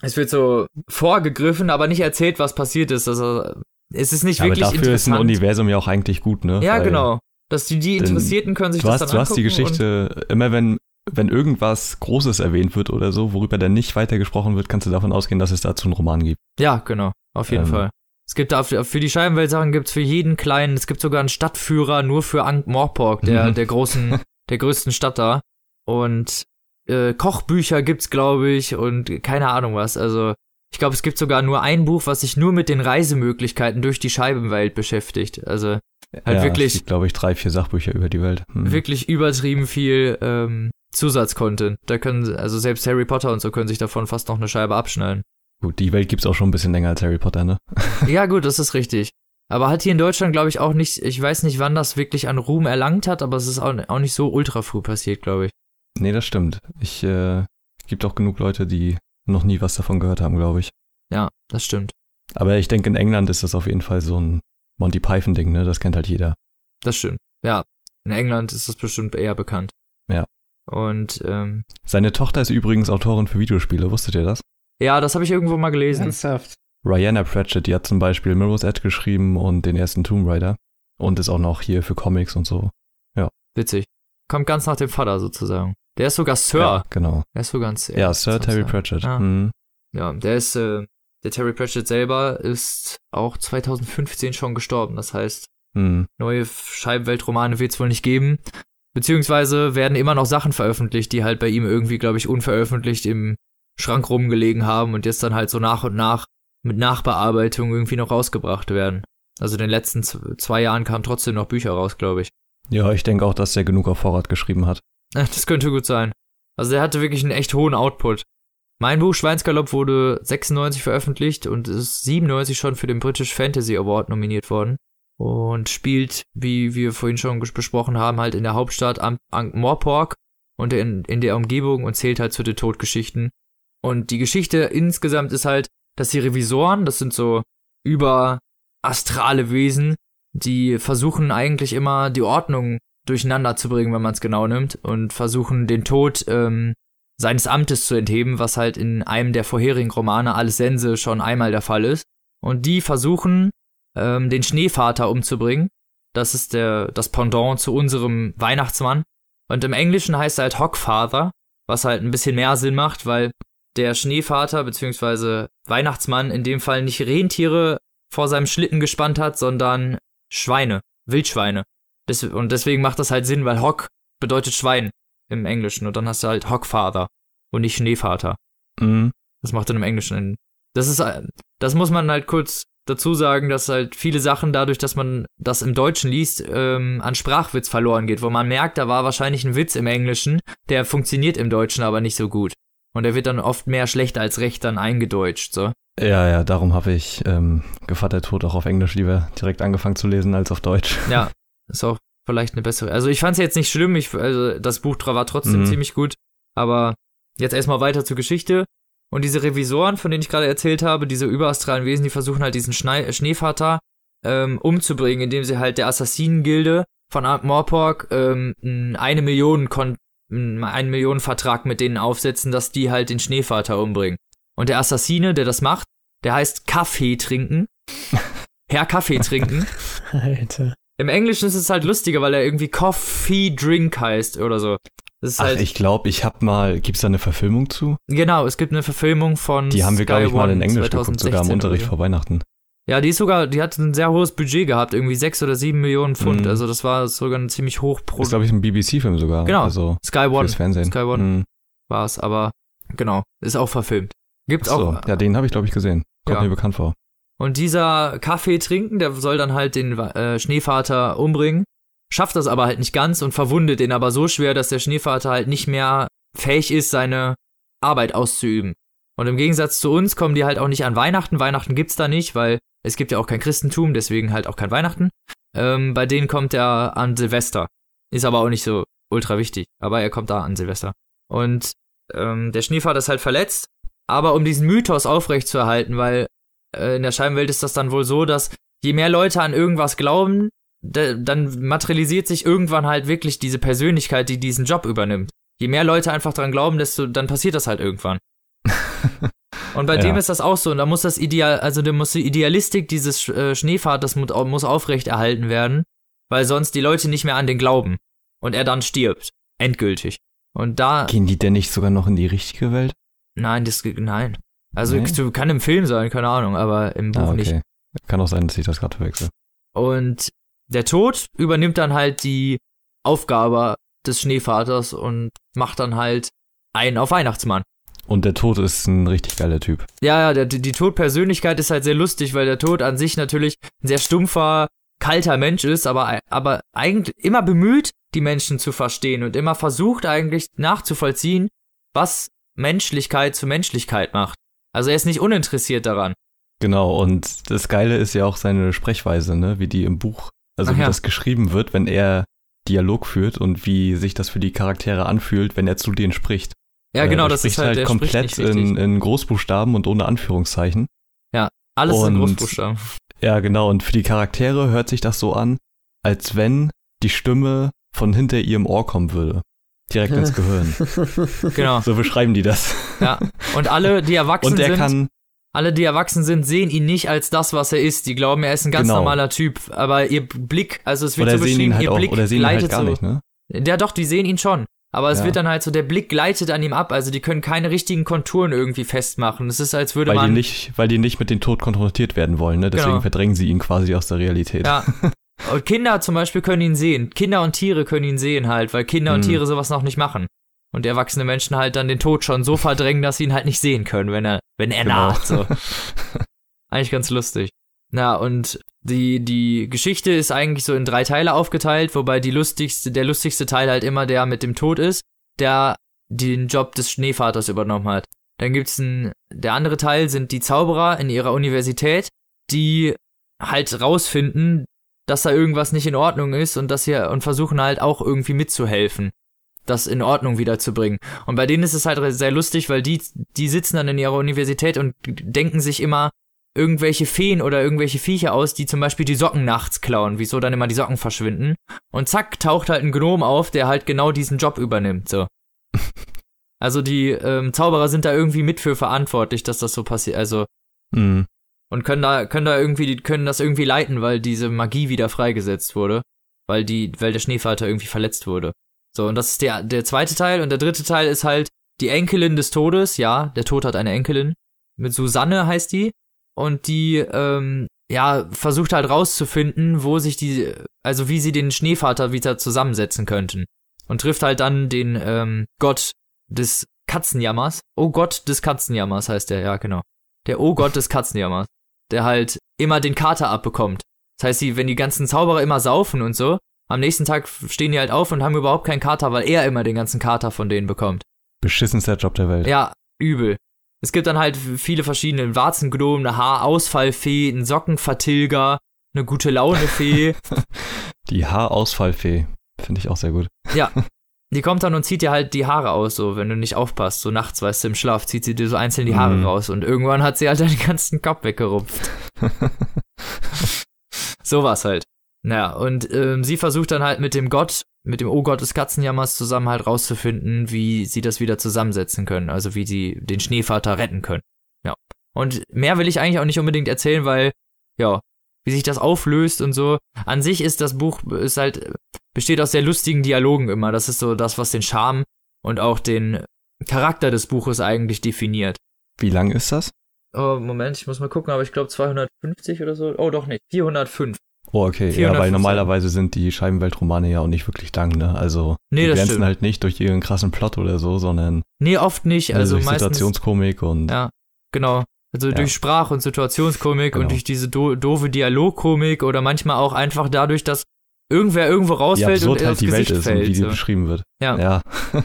es wird so vorgegriffen, aber nicht erzählt, was passiert ist. Also es ist nicht Ja, aber wirklich dafür ist ein. Universum ja auch eigentlich gut, ne? ja, Weil genau. Dass die, die Interessierten können sich Du das hast, dann du hast die Geschichte, immer wenn, wenn irgendwas Großes erwähnt wird oder so, worüber dann nicht weiter gesprochen wird, kannst du davon ausgehen, dass es dazu einen Roman gibt. Ja, genau, auf jeden Ähm. Fall. Es gibt da für die Scheibenwelt-Sachen gibt's für jeden kleinen, es gibt sogar einen Stadtführer nur für Ankh-Morpork, der, Mhm. der großen, der größten Stadt da. Und äh, Kochbücher gibt's, glaube ich, und keine Ahnung was. Also, ich glaube, es gibt sogar nur ein Buch, was sich nur mit den Reisemöglichkeiten durch die Scheibenwelt beschäftigt. Also halt ja, wirklich, Es glaube ich, drei, vier Sachbücher über die Welt. Hm. wirklich übertrieben viel ähm, Zusatzcontent. Da können, also selbst Harry Potter und so können sich davon fast noch eine Scheibe abschneiden. Gut, die Welt gibt's auch schon ein bisschen länger als Harry Potter, ne? Ja, gut, das ist richtig. Aber hat hier in Deutschland, glaube ich, auch nicht, ich weiß nicht, wann das wirklich an Ruhm erlangt hat, aber es ist auch, auch nicht so ultra früh passiert, glaube ich. Nee, das stimmt. Ich, äh, gibt auch genug Leute, die noch nie was davon gehört haben, glaube ich. Ja, das stimmt. Aber ich denke, in England ist das auf jeden Fall so ein Monty Python-Ding, ne? Das kennt halt jeder. Das stimmt. Ja, in England ist das bestimmt eher bekannt. Ja. Und ähm, Seine Tochter ist übrigens Autorin für Videospiele, wusstet ihr das? ja, das habe ich irgendwo mal gelesen. Ernsthaft. Rihanna Pratchett, die hat zum Beispiel Mirror's Edge geschrieben und den ersten Tomb Raider. Und ist auch noch hier für Comics und so. Witzig. Kommt ganz nach dem Vater sozusagen. Der ist sogar Sir. Ja, genau. Der ist sogar ein Sir. Ja, Sir Terry. Pratchett. Ah. Mhm. Ja, der ist, äh, der Terry Pratchett selber ist auch 2015 schon gestorben. Das heißt, Mhm. neue Scheibenweltromane wird es wohl nicht geben. Beziehungsweise werden immer noch Sachen veröffentlicht, die halt bei ihm irgendwie, glaube ich, unveröffentlicht im Schrank rumgelegen haben und jetzt dann halt so nach und nach mit Nachbearbeitung irgendwie noch rausgebracht werden. Also in den letzten zwei Jahren kamen trotzdem noch Bücher raus, glaube ich. Ja, ich denke auch, dass der genug auf Vorrat geschrieben hat. Das könnte gut sein. Also der hatte wirklich einen echt hohen Output. Mein Buch Schweinsgalopp wurde 96 veröffentlicht und ist 97 schon für den British Fantasy Award nominiert worden. Und spielt, wie wir vorhin schon besprochen haben, halt in der Hauptstadt Am- Ankh-Morpork und in, in der Umgebung und zählt halt zu den Todgeschichten. Und die Geschichte insgesamt ist halt, dass die Revisoren, das sind so überastrale Wesen, die versuchen eigentlich immer die Ordnung durcheinander zu bringen, wenn man es genau nimmt, und versuchen den Tod ähm, seines Amtes zu entheben, was halt in einem der vorherigen Romane Alles Sense schon einmal der Fall ist. Und die versuchen, ähm, den Schneevater umzubringen. Das ist der, das Pendant zu unserem Weihnachtsmann. Und im Englischen heißt er halt Hockfather, was halt ein bisschen mehr Sinn macht, weil der Schneevater bzw. Weihnachtsmann in dem Fall nicht Rentiere vor seinem Schlitten gespannt hat, sondern Schweine, Wildschweine. Und deswegen macht das halt Sinn, weil Hock bedeutet Schwein im Englischen und dann hast du halt Hockfather und nicht Schneevater. Mhm. Das macht dann im Englischen einen. Das ist, äh, das muss man halt kurz dazu sagen, dass halt viele Sachen dadurch, dass man das im Deutschen liest, ähm, an Sprachwitz verloren geht, wo man merkt, da war wahrscheinlich ein Witz im Englischen, der funktioniert im Deutschen aber nicht so gut. Und der wird dann oft mehr schlecht als recht dann eingedeutscht, so. Ja, ja, darum habe ich ähm, Gevatter Tod auch auf Englisch lieber direkt angefangen zu lesen als auf Deutsch. Ja, ist auch vielleicht eine bessere. Also ich fand es jetzt nicht schlimm, ich, also das Buch war trotzdem Mhm. ziemlich gut, aber jetzt erstmal weiter zur Geschichte. Und diese Revisoren, von denen ich gerade erzählt habe, diese überastralen Wesen, die versuchen halt diesen Schnei Schneevater ähm, umzubringen, indem sie halt der Assassinengilde von Morpork ähm, eine Million Kon einen Millionen Vertrag mit denen aufsetzen, dass die halt den Schneevater umbringen. Und der Assassine, der das macht, der heißt Kaffee trinken. Herr Kaffee trinken. Alter. Im Englischen ist es halt lustiger, weil er irgendwie Coffee Drink heißt oder so. Ach, halt, ich glaube, ich habe mal, gibt's da eine Verfilmung zu? genau, es gibt eine Verfilmung von Die haben wir, glaube ich, mal in Englisch geguckt, sogar im 2016 Unterricht vor Weihnachten. Ja, die ist sogar, die hat ein sehr hohes Budget gehabt, irgendwie sechs oder sieben Millionen Pfund. Mhm. Also das war sogar ein ziemlich hoch pro Ist, glaube ich, ein BBC-Film sogar. Genau. Also Sky One fürs Fernsehen. Sky One. Mhm. war es, aber genau, ist auch verfilmt. Gibt's Ach so, auch. ja, den habe ich, glaube ich, gesehen. Kommt Ja. mir bekannt vor. Und dieser Kaffee trinken, der soll dann halt den äh, Schneevater umbringen, schafft das aber halt nicht ganz und verwundet ihn aber so schwer, dass der Schneevater halt nicht mehr fähig ist, seine Arbeit auszuüben. Und im Gegensatz zu uns kommen die halt auch nicht an Weihnachten. Weihnachten gibt's da nicht, weil es gibt ja auch kein Christentum, deswegen halt auch kein Weihnachten. Ähm, bei denen kommt er an Silvester. Ist aber auch nicht so ultra wichtig, aber er kommt da an Silvester. Und ähm, der Schneevater ist halt verletzt, aber um diesen Mythos aufrechtzuerhalten, weil äh, in der Scheibenwelt ist das dann wohl so, dass je mehr Leute an irgendwas glauben, da, dann materialisiert sich irgendwann halt wirklich diese Persönlichkeit, die diesen Job übernimmt. Je mehr Leute einfach dran glauben, desto dann passiert das halt irgendwann. Und bei Ja. dem ist das auch so. Und da muss das Ideal, also da muss die Idealistik dieses äh, Schneevaters mu- muss aufrechterhalten werden, weil sonst die Leute nicht mehr an den glauben. Und er dann stirbt. Endgültig. Und da, Gehen die denn nicht sogar noch in die richtige Welt? nein, das, nein. Also Nee? kann im Film sein, keine Ahnung, aber im Buch Ah, nicht. okay. Kann auch sein, dass ich das gerade verwechsel. Und der Tod übernimmt dann halt die Aufgabe des Schneevaters und macht dann halt einen auf Weihnachtsmann. Und der Tod ist ein richtig geiler Typ. Ja, ja, der, die Todpersönlichkeit ist halt sehr lustig, weil der Tod an sich natürlich ein sehr stumpfer, kalter Mensch ist, aber, aber eigentlich immer bemüht, die Menschen zu verstehen und immer versucht eigentlich nachzuvollziehen, was Menschlichkeit zu Menschlichkeit macht. Also er ist nicht uninteressiert daran. Genau, und das Geile ist ja auch seine Sprechweise, ne? Wie die im Buch, also Ach wie ja. das geschrieben wird, wenn er Dialog führt und wie sich das für die Charaktere anfühlt, wenn er zu denen spricht. Ja, Äh, genau, er das ist halt, halt komplett in, in Großbuchstaben und ohne Anführungszeichen. Alles ist in und- Großbuchstaben. Ja, genau, und für die Charaktere hört sich das so an, als wenn die Stimme von hinter ihrem Ohr kommen würde. Direkt ins Gehirn. Genau. So beschreiben die das. Ja. Und alle, die erwachsen Und er sind, kann, alle, die erwachsen sind, sehen ihn nicht als das, was er ist. Die glauben, er ist ein ganz Genau. normaler Typ. Aber ihr Blick, also es wird oder so sehen beschrieben, ihn halt ihr auch, Blick oder sehen ihn halt gleitet gar so. nicht, ne? Ja, doch, die sehen ihn schon. Aber es Ja. wird dann halt so, der Blick gleitet an ihm ab. Also die können keine richtigen Konturen irgendwie festmachen. Es ist, als würde Weil die, man. nicht, weil die nicht mit dem Tod konfrontiert werden wollen, ne? Deswegen Genau. verdrängen sie ihn quasi aus der Realität. Ja. Und Kinder zum Beispiel können ihn sehen. Kinder und Tiere können ihn sehen halt, weil Kinder und Hm. Tiere sowas noch nicht machen. Und erwachsene Menschen halt dann den Tod schon so verdrängen, dass sie ihn halt nicht sehen können, wenn er, wenn er Genau. naht. So. Eigentlich ganz lustig. Na, und die, die Geschichte ist eigentlich so in drei Teile aufgeteilt, wobei die lustigste, der lustigste Teil halt immer der mit dem Tod ist, der den Job des Schneevaters übernommen hat. Dann gibt's ein, der andere Teil sind die Zauberer in ihrer Universität, die halt rausfinden, dass da irgendwas nicht in Ordnung ist und dass hier und versuchen halt auch irgendwie mitzuhelfen, das in Ordnung wiederzubringen. Und bei denen ist es halt sehr lustig, weil die, die sitzen dann in ihrer Universität und denken sich immer irgendwelche Feen oder irgendwelche Viecher aus, die zum Beispiel die Socken nachts klauen, wieso dann immer die Socken verschwinden. Und zack, taucht halt ein Gnom auf, der halt genau diesen Job übernimmt, so. Also die ähm, Zauberer sind da irgendwie mit für verantwortlich, dass das so passiert. Also Mhm. Und können da können da irgendwie können das irgendwie leiten, weil diese Magie wieder freigesetzt wurde, weil die weil der Schneevater irgendwie verletzt wurde. So und das ist der der zweite Teil. Und der dritte Teil ist halt die Enkelin des Todes. Ja, der Tod hat eine Enkelin. Mit Susanne heißt die. Und die ähm, ja versucht halt rauszufinden, wo sich die also wie sie den Schneevater wieder zusammensetzen könnten. Und trifft halt dann den ähm, Gott des Katzenjammers. Oh Gott des Katzenjammers heißt der, ja genau. Der Oh Gott des Katzenjammers, der halt immer den Kater abbekommt. Das heißt, die, wenn die ganzen Zauberer immer saufen und so, am nächsten Tag stehen die halt auf und haben überhaupt keinen Kater, weil er immer den ganzen Kater von denen bekommt. Beschissenster Job der Welt. Ja, übel. Es gibt dann halt viele verschiedene Warzengnomen, eine Haarausfallfee, einen Sockenvertilger, eine gute Launefee. Die Haarausfallfee. Finde ich auch sehr gut. ja. Die kommt dann und zieht dir halt die Haare aus, so, wenn du nicht aufpasst. So nachts, weißt du, im Schlaf zieht sie dir so einzeln die Haare Mhm. raus und irgendwann hat sie halt den ganzen Kopf weggerupft. Sowas halt. Naja, und ähm, sie versucht dann halt mit dem Gott, mit dem O-Gott des Katzenjammers zusammen halt rauszufinden, wie sie das wieder zusammensetzen können, also wie sie den Schneevater retten können. Ja. Und mehr will ich eigentlich auch nicht unbedingt erzählen, weil, ja, wie sich das auflöst und so. An sich ist das Buch, ist halt, besteht aus sehr lustigen Dialogen immer. Das ist so das, was den Charme und auch den Charakter des Buches eigentlich definiert. Wie lang ist das? Oh, Moment, ich muss mal gucken, aber ich glaube 250 oder so. Oh, doch nicht. 405. Oh, okay. Ja, weil normalerweise sind die Scheibenweltromane ja auch nicht wirklich lang, ne? Also, nee, die glänzen halt nicht durch ihren krassen Plot oder so, sondern Nee, oft nicht. Also durch meistens. Situationskomik und Ja, genau. Also Ja. durch Sprach- und Situationskomik Genau. und durch diese do doofe Dialogkomik oder manchmal auch einfach dadurch, dass irgendwer irgendwo rausfällt und halt die Welt Gesicht ist und fällt. wie die so. beschrieben wird. Ja. Ja,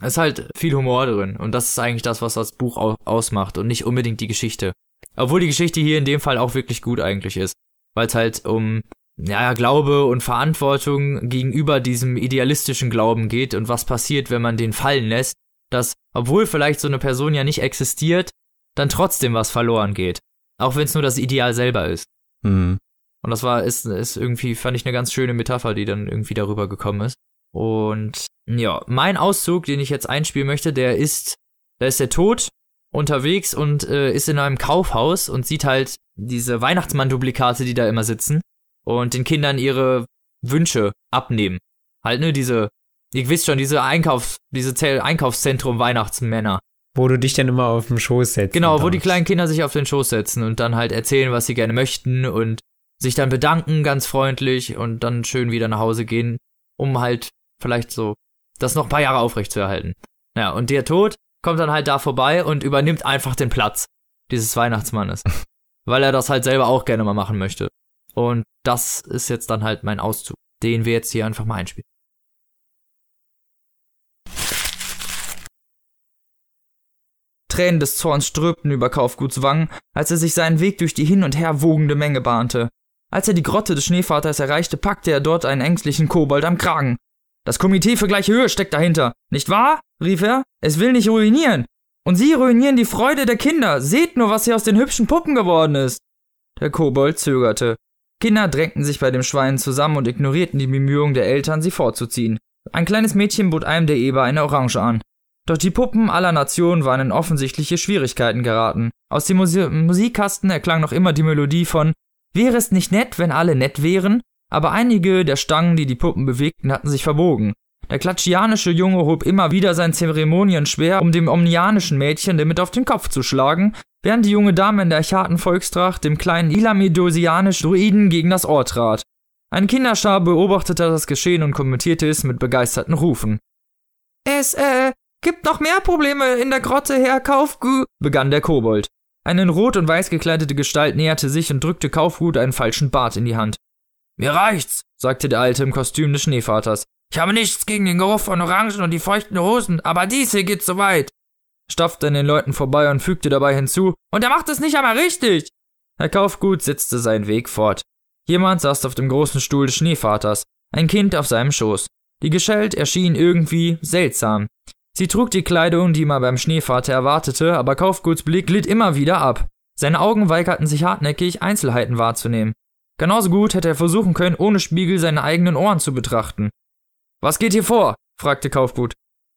Es ist halt viel Humor drin und das ist eigentlich das, was das Buch au ausmacht und nicht unbedingt die Geschichte. Obwohl die Geschichte hier in dem Fall auch wirklich gut eigentlich ist, weil es halt um ja, Glaube und Verantwortung gegenüber diesem idealistischen Glauben geht und was passiert, wenn man den fallen lässt, dass, obwohl vielleicht so eine Person ja nicht existiert, dann trotzdem was verloren geht. Auch wenn es nur das Ideal selber ist. Mhm. Und das war, ist, ist irgendwie, fand ich eine ganz schöne Metapher, die dann irgendwie darüber gekommen ist. Und ja, mein Auszug, den ich jetzt einspielen möchte, der ist, da ist der Tod unterwegs und äh, ist in einem Kaufhaus und sieht halt diese Weihnachtsmann-Duplikate, die da immer sitzen und den Kindern ihre Wünsche abnehmen. Halt, ne, diese, ihr wisst schon, diese Einkaufs, diese Zell Einkaufszentrum Weihnachtsmänner. Wo du dich dann immer auf den Schoß setzt. Genau, wo die kleinen Kinder sich auf den Schoß setzen und dann halt erzählen, was sie gerne möchten und sich dann bedanken ganz freundlich und dann schön wieder nach Hause gehen, um halt vielleicht so das noch ein paar Jahre aufrechtzuerhalten. Ja, und der Tod kommt dann halt da vorbei und übernimmt einfach den Platz dieses Weihnachtsmannes, weil er das halt selber auch gerne mal machen möchte. Und das ist jetzt dann halt mein Auszug, den wir jetzt hier einfach mal einspielen. Tränen des Zorns strömten über Kaufguts Wangen, als er sich seinen Weg durch die hin und her wogende Menge bahnte. Als er die Grotte des Schneevaters erreichte, packte er dort einen ängstlichen Kobold am Kragen. Das Komitee für gleiche Höhe steckt dahinter, nicht wahr? rief er. Es will nicht ruinieren. Und Sie ruinieren die Freude der Kinder. Seht nur, was hier aus den hübschen Puppen geworden ist. Der Kobold zögerte. Kinder drängten sich bei dem Schwein zusammen und ignorierten die Bemühungen der Eltern, sie vorzuziehen. Ein kleines Mädchen bot einem der Eber eine Orange an. Doch die Puppen aller Nationen waren in offensichtliche Schwierigkeiten geraten. Aus dem Musi Musikkasten erklang noch immer die Melodie von Wäre es nicht nett, wenn alle nett wären? Aber einige der Stangen, die die Puppen bewegten, hatten sich verbogen. Der klatschianische Junge hob immer wieder sein Zeremonienschwer, um dem omnianischen Mädchen damit auf den Kopf zu schlagen, während die junge Dame in der charten Volkstracht dem kleinen ilamidosianischen Druiden gegen das Ohr trat. Eine Kinderschar beobachtete das Geschehen und kommentierte es mit begeisterten Rufen. Es, äh, gibt noch mehr Probleme in der Grotte, Herr Kaufgu, begann der Kobold. Eine in rot und weiß gekleidete Gestalt näherte sich und drückte Kaufgut einen falschen Bart in die Hand. Mir reicht's, sagte der Alte im Kostüm des Schneevaters. Ich habe nichts gegen den Geruch von Orangen und die feuchten Hosen, aber dies hier geht zu weit. Stapfte an den Leuten vorbei und fügte dabei hinzu, und er macht es nicht einmal richtig. Herr Kaufgut setzte seinen Weg fort. Jemand saß auf dem großen Stuhl des Schneevaters, ein Kind auf seinem Schoß. Die Geschelt erschien irgendwie seltsam. Sie trug die Kleidung, die man beim Schneevater erwartete, aber Kaufguts Blick glitt immer wieder ab. Seine Augen weigerten sich hartnäckig, Einzelheiten wahrzunehmen. Genauso gut hätte er versuchen können, ohne Spiegel seine eigenen Ohren zu betrachten. Was geht hier vor? fragte Kaufgut.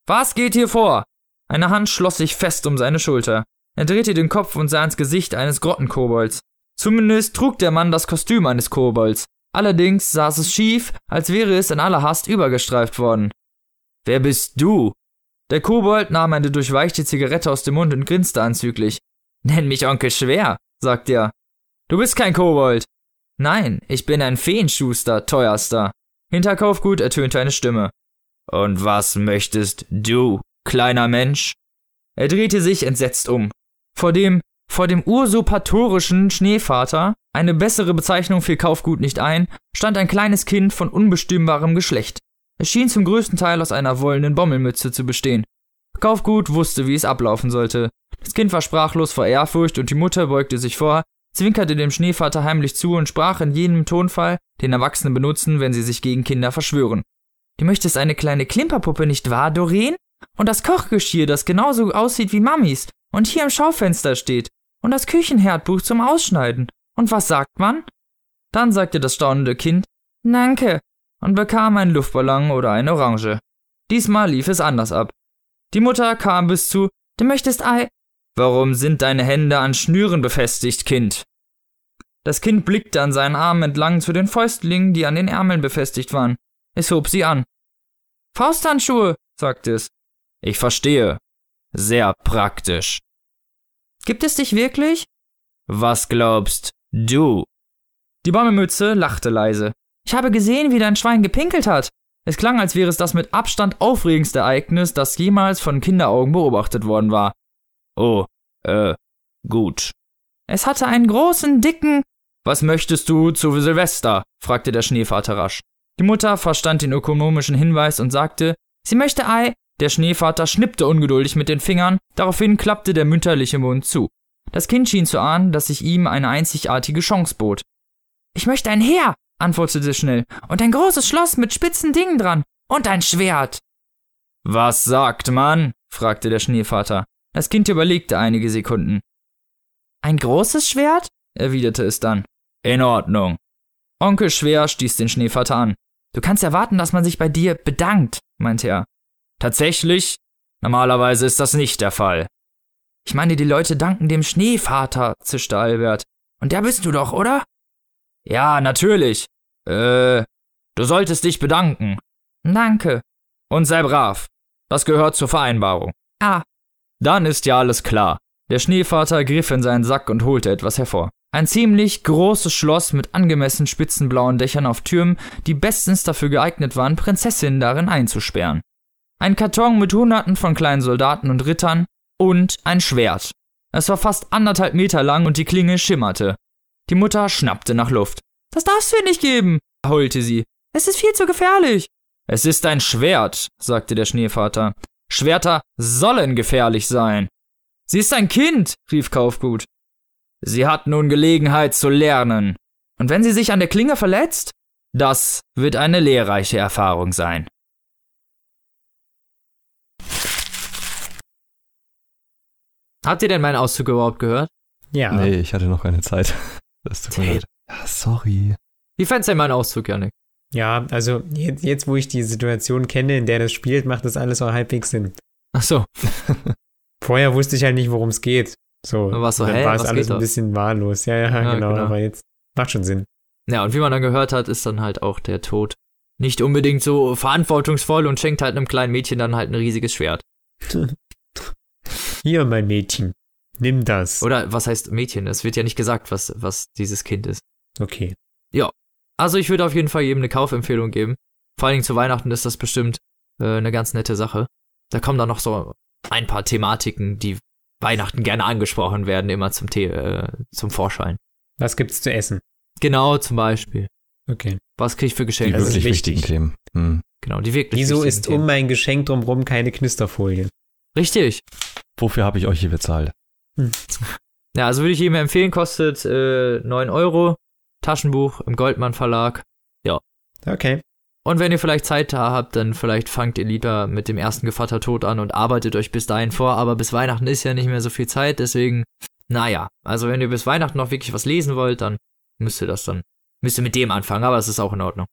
Was geht hier vor? Eine Hand schloss sich fest um seine Schulter. Er drehte den Kopf und sah ins Gesicht eines Grottenkobolds. Zumindest trug der Mann das Kostüm eines Kobolds. Allerdings saß es schief, als wäre es in aller Hast übergestreift worden. Wer bist du? Der Kobold nahm eine durchweichte Zigarette aus dem Mund und grinste anzüglich. Nenn mich Onkel Schwer, sagte er. Du bist kein Kobold. Nein, ich bin ein Feenschuster, teuerster. Hinter Kaufgut ertönte eine Stimme. Und was möchtest du, kleiner Mensch? Er drehte sich entsetzt um. Vor dem, vor dem usurpatorischen Schneevater, eine bessere Bezeichnung fiel Kaufgut nicht ein, stand ein kleines Kind von unbestimmbarem Geschlecht. Es schien zum größten Teil aus einer wollenen Bommelmütze zu bestehen. Kaufgut wusste, wie es ablaufen sollte. Das Kind war sprachlos vor Ehrfurcht und die Mutter beugte sich vor, zwinkerte dem Schneevater heimlich zu und sprach in jenem Tonfall, den Erwachsene benutzen, wenn sie sich gegen Kinder verschwören. Du möchtest eine kleine Klimperpuppe, nicht wahr, Doreen? Und das Kochgeschirr, das genauso aussieht wie Mamis und hier im Schaufenster steht. Und das Küchenherdbuch zum Ausschneiden. Und was sagt man? Dann sagte das staunende Kind, Danke, und bekam einen Luftballon oder eine Orange. Diesmal lief es anders ab. Die Mutter kam bis zu, du möchtest Ei. Warum sind deine Hände an Schnüren befestigt, Kind? Das Kind blickte an seinen Armen entlang zu den Fäustlingen, die an den Ärmeln befestigt waren. Es hob sie an. Fausthandschuhe, sagte es. Ich verstehe. Sehr praktisch. Gibt es dich wirklich? Was glaubst du? Die Bommelmütze lachte leise. Ich habe gesehen, wie dein Schwein gepinkelt hat. Es klang, als wäre es das mit Abstand aufregendste Ereignis, das jemals von Kinderaugen beobachtet worden war. Oh, äh, gut. Es hatte einen großen, dicken. Was möchtest du zu Silvester? fragte der Schneevater rasch. Die Mutter verstand den ökonomischen Hinweis und sagte, sie möchte Ei. Der Schneevater schnippte ungeduldig mit den Fingern, daraufhin klappte der mütterliche Mund zu. Das Kind schien zu ahnen, dass sich ihm eine einzigartige Chance bot. Ich möchte ein Heer, antwortete schnell, und ein großes Schloss mit spitzen Dingen dran und ein Schwert. Was sagt man? fragte der Schneevater. Das Kind überlegte einige Sekunden. Ein großes Schwert? erwiderte es dann. In Ordnung. Onkel Schwer stieß den Schneevater an. Du kannst erwarten, dass man sich bei dir bedankt, meinte er. Tatsächlich? Normalerweise ist das nicht der Fall. Ich meine, die Leute danken dem Schneevater, zischte Albert. Und der bist du doch, oder? Ja, natürlich. Äh, du solltest dich bedanken. Danke. Und sei brav. Das gehört zur Vereinbarung. Ah. Dann ist ja alles klar. Der Schneevater griff in seinen Sack und holte etwas hervor. Ein ziemlich großes Schloss mit angemessen spitzen blauen Dächern auf Türmen, die bestens dafür geeignet waren, Prinzessinnen darin einzusperren. Ein Karton mit hunderten von kleinen Soldaten und Rittern und ein Schwert. Es war fast anderthalb Meter lang und die Klinge schimmerte. Die Mutter schnappte nach Luft. Das darfst du nicht geben, heulte sie. Es ist viel zu gefährlich. Es ist ein Schwert, sagte der Schneevater. Schwerter sollen gefährlich sein. Sie ist ein Kind, rief Kaufgut. Sie hat nun Gelegenheit zu lernen. Und wenn sie sich an der Klinge verletzt? Das wird eine lehrreiche Erfahrung sein. Habt ihr denn meinen Auszug überhaupt gehört? Ja. Nee, ich hatte noch keine Zeit. Das tut mir leid. Ja, sorry. Wie fandst du denn meinen Auszug, Janik? Ja, also jetzt, jetzt, wo ich die Situation kenne, in der das spielt, macht das alles auch halbwegs Sinn. Ach so. Vorher wusste ich halt nicht, worum es geht. So, Dann du, dann hä, war es was alles geht ein bisschen wahllos. Ja, ja, Ja, genau, genau. aber jetzt macht schon Sinn. Ja, und wie man dann gehört hat, ist dann halt auch der Tod nicht unbedingt so verantwortungsvoll und schenkt halt einem kleinen Mädchen dann halt ein riesiges Schwert. Hier, mein Mädchen, nimm das. Oder was heißt Mädchen? Es wird ja nicht gesagt, was, was dieses Kind ist. Okay. Also ich würde auf jeden Fall jedem eine Kaufempfehlung geben. Vor allen Dingen zu Weihnachten ist das bestimmt äh, eine ganz nette Sache. Da kommen dann noch so ein paar Thematiken, die Weihnachten gerne angesprochen werden, immer zum, The äh, zum Vorschein. Was gibt's zu essen? Genau, zum Beispiel. Okay. Was krieg ich für Die Geschenke? Das ist wirklich wichtig. wichtigen Themen. Hm. Genau, die wirklich Wieso ist um Themen. mein Geschenk drumherum keine Knisterfolie? Richtig. Wofür habe ich euch hier bezahlt? Ja, also würde ich jedem empfehlen, kostet äh, 9 Euro. Taschenbuch im Goldmann Verlag. Okay. Und wenn ihr vielleicht Zeit da habt, dann vielleicht fangt ihr lieber mit dem ersten Gevatter Tod an und arbeitet euch bis dahin vor. Aber bis Weihnachten ist ja nicht mehr so viel Zeit, deswegen, naja. Also wenn ihr bis Weihnachten noch wirklich was lesen wollt, dann müsst ihr das dann, müsst ihr mit dem anfangen, aber es ist auch in Ordnung.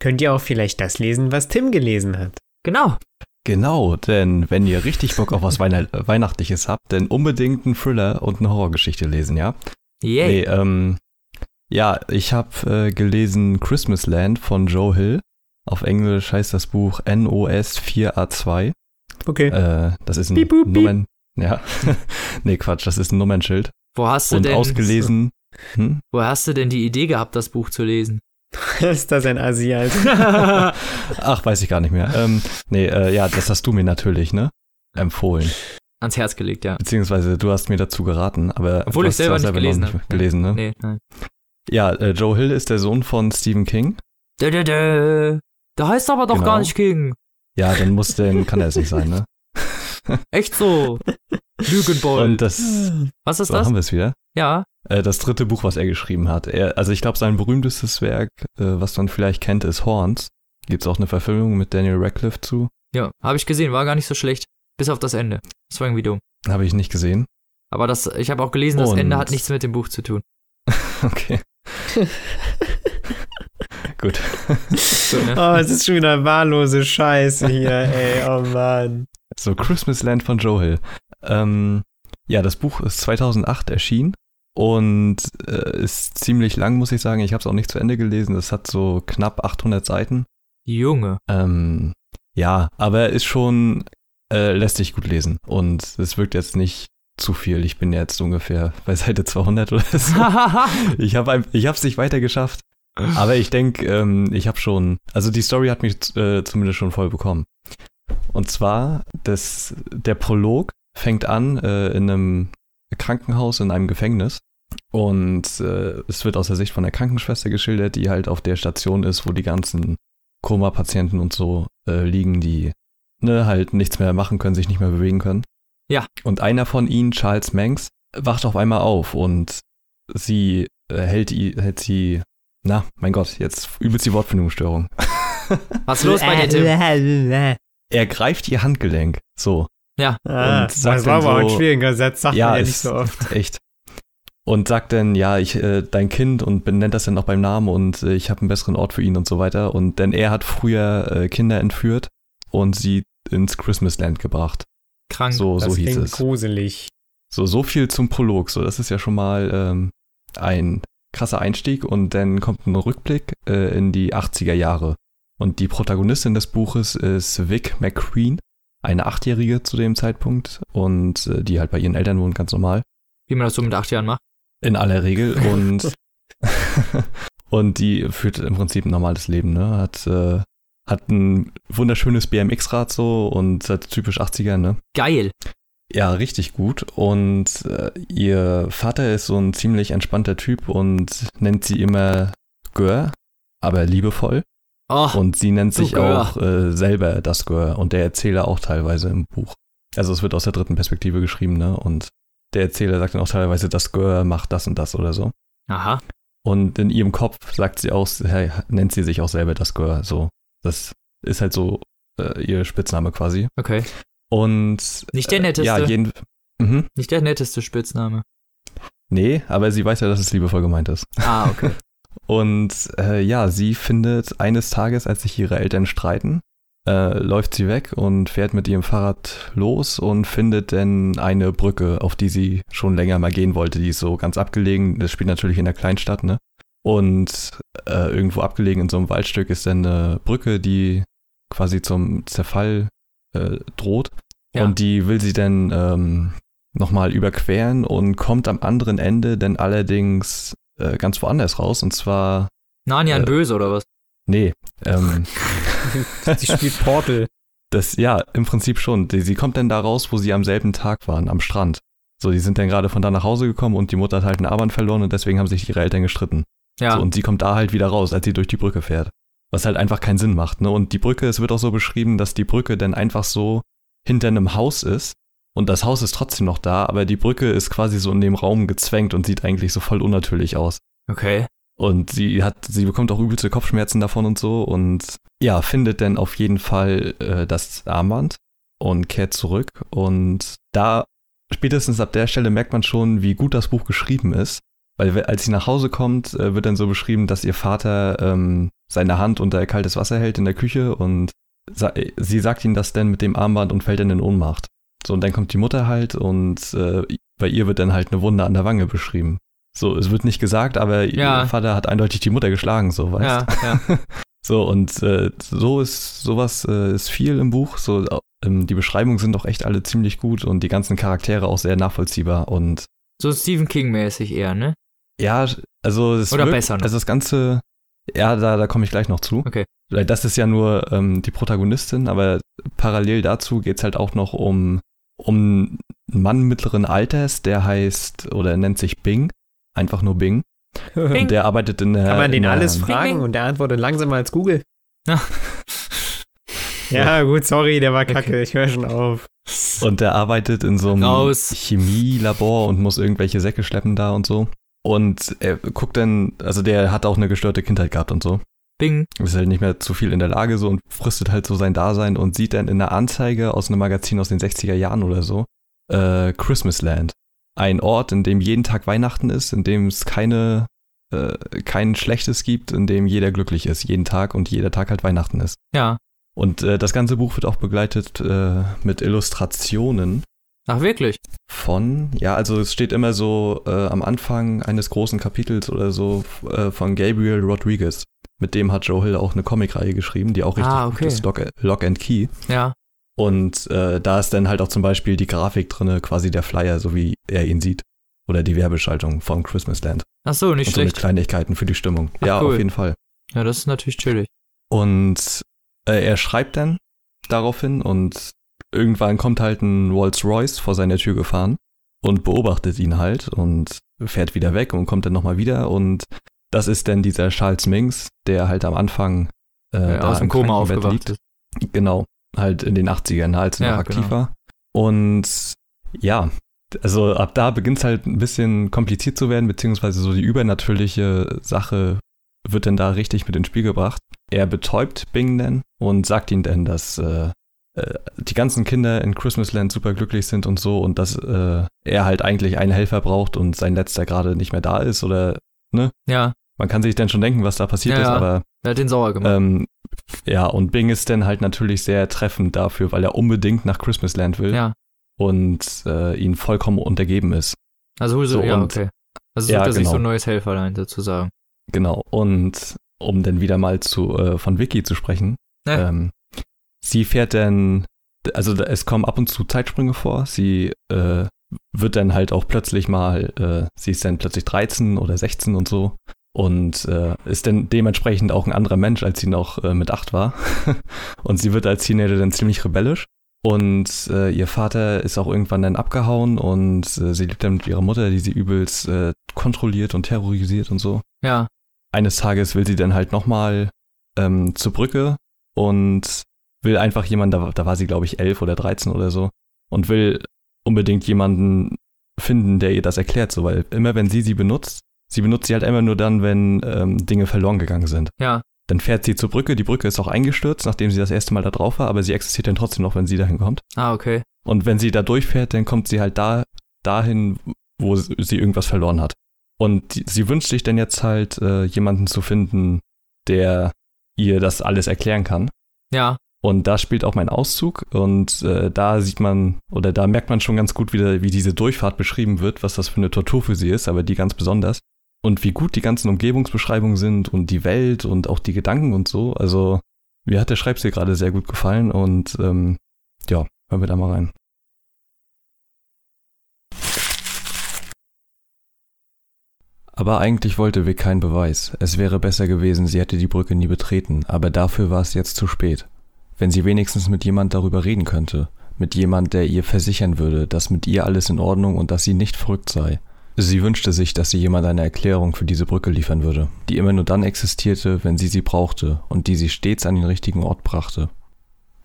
Könnt ihr auch vielleicht das lesen, was Tim gelesen hat? Genau. Genau, denn wenn ihr richtig Bock auf was Weihn Weihnachtliches habt, dann unbedingt einen Thriller und eine Horrorgeschichte lesen, ja? Yay. Nee, ähm, ja, ich habe äh, gelesen Christmas Land von Joe Hill. Auf Englisch heißt das Buch NOS 4A2. Okay. Äh, das ist ein Piep, boop. Nummern... Ja, nee, Quatsch, das ist ein Nummernschild. Wo hast du Und denn, ausgelesen... Hm? wo hast du denn die Idee gehabt, das Buch zu lesen? ist das ein Alter? Ach, weiß ich gar nicht mehr. Ähm, nee, äh, ja, das hast du mir natürlich, ne? Empfohlen. Ans Herz gelegt, ja. Beziehungsweise du hast mir dazu geraten, aber Obwohl ich selber ja nicht gelesen habe. gelesen, ne? Nee, nein. Ja, äh, Joe Hill ist der Sohn von Stephen King. Dö, dö, dö. Der heißt aber doch Genau. gar nicht King. Ja, dann muss denn kann er es nicht sein, ne? Echt so. Lügenbold. Und das, Was ist so das? haben wir es wieder. Ja. Äh, das dritte Buch, was er geschrieben hat. Er, also ich glaube, sein berühmtestes Werk, äh, was man vielleicht kennt, ist Horns. Gibt's auch eine Verfilmung mit Daniel Radcliffe zu. Ja, habe ich gesehen, war gar nicht so schlecht. Bis auf das Ende. Das war irgendwie dumm. Habe ich nicht gesehen. Aber das, ich habe auch gelesen, das Und- Ende hat nichts mit dem Buch zu tun. Okay. Gut. So, ne? Oh, es ist schon wieder wahllose Scheiße hier, ey. Oh Mann. So, Christmas Land von Joe Hill. Ähm, ja, das Buch ist 2008 erschienen und äh, ist ziemlich lang, muss ich sagen. Ich habe es auch nicht zu Ende gelesen. Es hat so knapp 800 Seiten. Junge. Ähm, ja, aber er ist schon, äh, lässt sich gut lesen und es wirkt jetzt nicht zu viel. Ich bin jetzt ungefähr bei Seite 200 oder so. ich habe ich es nicht weiter geschafft. Aber ich denke, ähm, ich habe schon, also die Story hat mich äh, zumindest schon voll bekommen. Und zwar, das, der Prolog fängt an äh, in einem Krankenhaus, in einem Gefängnis. Und äh, es wird aus der Sicht von der Krankenschwester geschildert, die halt auf der Station ist, wo die ganzen Koma-Patienten und so äh, liegen, die ne, halt nichts mehr machen können, sich nicht mehr bewegen können. Ja. Und einer von ihnen, Charles Manx, wacht auf einmal auf und sie äh, hält, hält sie, na, mein Gott, jetzt übelst die Wortfindungsstörung. Was ist los bei dir, Tim? Er greift ihr Handgelenk, so. Ja. Ah, Und sagt das war aber auch ein so- schwieriger Satz, sagt ja, man ja nicht so oft. echt. Und sagt dann, ja, ich, äh, dein Kind und benennt das dann auch beim Namen und äh, ich habe einen besseren Ort für ihn und so weiter. Und denn er hat früher äh, Kinder entführt und sie ins Christmasland gebracht. Krank. So, Das so hieß es. gruselig. So, so viel zum Prolog. So, das ist ja schon mal ähm, ein krasser Einstieg und dann kommt ein Rückblick äh, in die 80er Jahre. Und die Protagonistin des Buches ist Vic McQueen, eine Achtjährige zu dem Zeitpunkt und äh, die halt bei ihren Eltern wohnt, ganz normal. Wie man das so mit acht Jahren macht. In aller Regel und und die führt im Prinzip ein normales Leben, ne? Hat äh, hat ein wunderschönes BMX-Rad so und hat typisch 80er, ne? Geil. Ja, richtig gut. Und äh, ihr Vater ist so ein ziemlich entspannter Typ und nennt sie immer Gör, aber liebevoll. Oh, Und sie nennt sich Gör. auch äh, selber das Gör und der Erzähler auch teilweise im Buch. Also es wird aus der dritten Perspektive geschrieben, ne? Und der Erzähler sagt dann auch teilweise, das Gör macht das und das oder so. aha. Und in ihrem Kopf sagt sie auch, nennt sie sich auch selber das Gör. So, das ist halt so äh, ihr Spitzname quasi. Okay. Und Nicht der äh, netteste. ja, jeden, mhm. Nicht der netteste Spitzname. Nee, aber sie weiß ja, dass es liebevoll gemeint ist. Ah, okay. Und äh, ja, sie findet eines Tages, als sich ihre Eltern streiten, äh, läuft sie weg und fährt mit ihrem Fahrrad los und findet dann eine Brücke, auf die sie schon länger mal gehen wollte. Die ist so ganz abgelegen. Das spielt natürlich in der Kleinstadt, ne? Und äh, irgendwo abgelegen in so einem Waldstück ist dann eine Brücke, die quasi zum Zerfall äh, droht. Ja. Und die will sie dann ähm, nochmal überqueren und kommt am anderen Ende dann allerdings äh, ganz woanders raus. Und zwar, Narnia ein Äh, Böse oder was? nee, ähm, Sie spielt Portal. das, ja, im Prinzip schon. Die, sie kommt dann da raus, wo sie am selben Tag waren, am Strand. So, die sind dann gerade von da nach Hause gekommen und die Mutter hat halt einen Armband verloren und deswegen haben sich ihre Eltern gestritten. Ja. So, und sie kommt da halt wieder raus, als sie durch die Brücke fährt. Was halt einfach keinen Sinn macht, ne? Und die Brücke, es wird auch so beschrieben, dass die Brücke dann einfach so hinter einem Haus ist. Und das Haus ist trotzdem noch da, aber die Brücke ist quasi so in dem Raum gezwängt und sieht eigentlich so voll unnatürlich aus. okay. Und sie hat, sie bekommt auch übelste Kopfschmerzen davon und so und ja, findet dann auf jeden Fall äh, das Armband und kehrt zurück. Und da, spätestens ab der Stelle merkt man schon, wie gut das Buch geschrieben ist. Weil we- als sie nach Hause kommt, äh, wird dann so beschrieben, dass ihr Vater ähm, seine Hand unter kaltes Wasser hält in der Küche und sa sie sagt ihm das dann mit dem Armband und fällt dann in Ohnmacht. So, und dann kommt die Mutter halt und äh, bei ihr wird dann halt eine Wunde an der Wange beschrieben. So, es wird nicht gesagt, aber Ja. ihr Vater hat eindeutig die Mutter geschlagen, so, weißt Ja, ja. So, und äh, so ist, sowas äh, ist viel im Buch. So, ähm, die Beschreibungen sind doch echt alle ziemlich gut und die ganzen Charaktere auch sehr nachvollziehbar. Und So Stephen King-mäßig eher, ne? ja, also es Oder wirkt, besser noch. Also das Ganze, ja, da, da komme ich gleich noch zu. Okay. Das ist ja nur ähm, die Protagonistin, aber parallel dazu geht's halt auch noch um, um einen Mann mittleren Alters, der heißt oder nennt sich Bing. Einfach nur Bing. Bing. Und der arbeitet in der. Kann man den alles Bing, fragen bing. und der antwortet langsamer als Google? Ja. Ja, gut, sorry, der war kacke. Ich höre schon auf. Und der arbeitet in so einem Raus. Chemielabor und muss irgendwelche Säcke schleppen da und so. Und er guckt dann, also der hat auch eine gestörte Kindheit gehabt und so. Bing. Ist halt nicht mehr zu viel in der Lage so und fristet halt so sein Dasein und sieht dann in einer Anzeige aus einem Magazin aus den 60er Jahren oder so, äh, Christmasland. Ein Ort, in dem jeden Tag Weihnachten ist, in dem es keine, äh, kein Schlechtes gibt, in dem jeder glücklich ist, jeden Tag und jeder Tag halt Weihnachten ist. Ja. Und äh, das ganze Buch wird auch begleitet äh, mit Illustrationen Ach, wirklich? von, ja, also es steht immer so äh, am Anfang eines großen Kapitels oder so äh, von Gabriel Rodriguez. Mit dem hat Joe Hill auch eine Comicreihe geschrieben, die auch richtig Ah, gut okay. ist, Lock, Lock and Key. Ja. Und äh, da ist dann halt auch zum Beispiel die Grafik drinne, quasi der Flyer, so wie er ihn sieht. Oder die Werbeschaltung von Christmasland. Ach so, nicht und so mit schlecht. Kleinigkeiten für die Stimmung. Ach, ja, cool. auf jeden Fall. Ja, das ist natürlich chillig. Und äh, er schreibt dann daraufhin und irgendwann kommt halt ein Rolls-Royce vor seiner Tür gefahren und beobachtet ihn halt und fährt wieder weg und kommt dann nochmal wieder und das ist dann dieser Charles Minks, der halt am Anfang äh, Ja, aus dem Koma aufgewacht liegt. ist. Genau, halt in den 80ern, als er Ja, noch aktiv genau. war. Und ja, also ab da beginnt es halt ein bisschen kompliziert zu werden, beziehungsweise so die übernatürliche Sache wird dann da richtig mit ins Spiel gebracht. Er betäubt Bing dann und sagt ihm dann, dass äh, äh, die ganzen Kinder in Christmasland super glücklich sind und so und dass äh, er halt eigentlich einen Helfer braucht und sein letzter gerade nicht mehr da ist oder Ja, man kann sich dann schon denken, was da passiert Ja, ist, ja. aber er hat den sauer gemacht. ähm, ja, und Bing ist dann halt natürlich sehr treffend dafür, weil er unbedingt nach Christmasland will ja. und äh, ihn vollkommen untergeben ist. Also, so, so, ja, und- okay. Also Ja, sucht er sich so ein genau. neues Helferlein sozusagen. Genau. Und um dann wieder mal zu äh, von Vicky zu sprechen, Ja. ähm, sie fährt dann, also es kommen ab und zu Zeitsprünge vor. Sie äh, wird dann halt auch plötzlich mal, äh, sie ist dann plötzlich 13 oder 16 und so und äh, ist dann dementsprechend auch ein anderer Mensch, als sie noch äh, mit 8 war. und sie wird als Teenager dann ziemlich rebellisch. Und äh, ihr Vater ist auch irgendwann dann abgehauen und äh, sie lebt dann mit ihrer Mutter, die sie übelst äh, kontrolliert und terrorisiert und so Ja, eines Tages will sie dann halt nochmal ähm, zur Brücke und will einfach jemanden, da, da war sie glaube ich elf oder 13 oder so, und will unbedingt jemanden finden, der ihr das erklärt, so, weil immer wenn sie sie benutzt, sie benutzt sie halt immer nur dann, wenn ähm, Dinge verloren gegangen sind. ja, Dann fährt sie zur Brücke, die Brücke ist auch eingestürzt, nachdem sie das erste Mal da drauf war, aber sie existiert dann trotzdem noch, wenn sie dahin kommt. ah, okay. Und wenn sie da durchfährt, dann kommt sie halt da, dahin, wo sie irgendwas verloren hat. Und die, sie wünscht sich dann jetzt halt, äh, jemanden zu finden, der ihr das alles erklären kann. Ja, Und da spielt auch mein Auszug und äh, da sieht man, oder da merkt man schon ganz gut wieder, wie diese Durchfahrt beschrieben wird, was das für eine Tortur für sie ist, aber die ganz besonders. Und wie gut die ganzen Umgebungsbeschreibungen sind und die Welt und auch die Gedanken und so. Also mir hat der Schreibstil gerade sehr gut gefallen und ähm, ja, hören wir da mal rein. Aber eigentlich wollte Vic keinen Beweis. Es wäre besser gewesen, sie hätte die Brücke nie betreten, aber dafür war es jetzt zu spät. Wenn sie wenigstens mit jemand darüber reden könnte, mit jemand, der ihr versichern würde, dass mit ihr alles in Ordnung und dass sie nicht verrückt sei. Sie wünschte sich, dass sie jemand eine Erklärung für diese Brücke liefern würde, die immer nur dann existierte, wenn sie sie brauchte und die sie stets an den richtigen Ort brachte.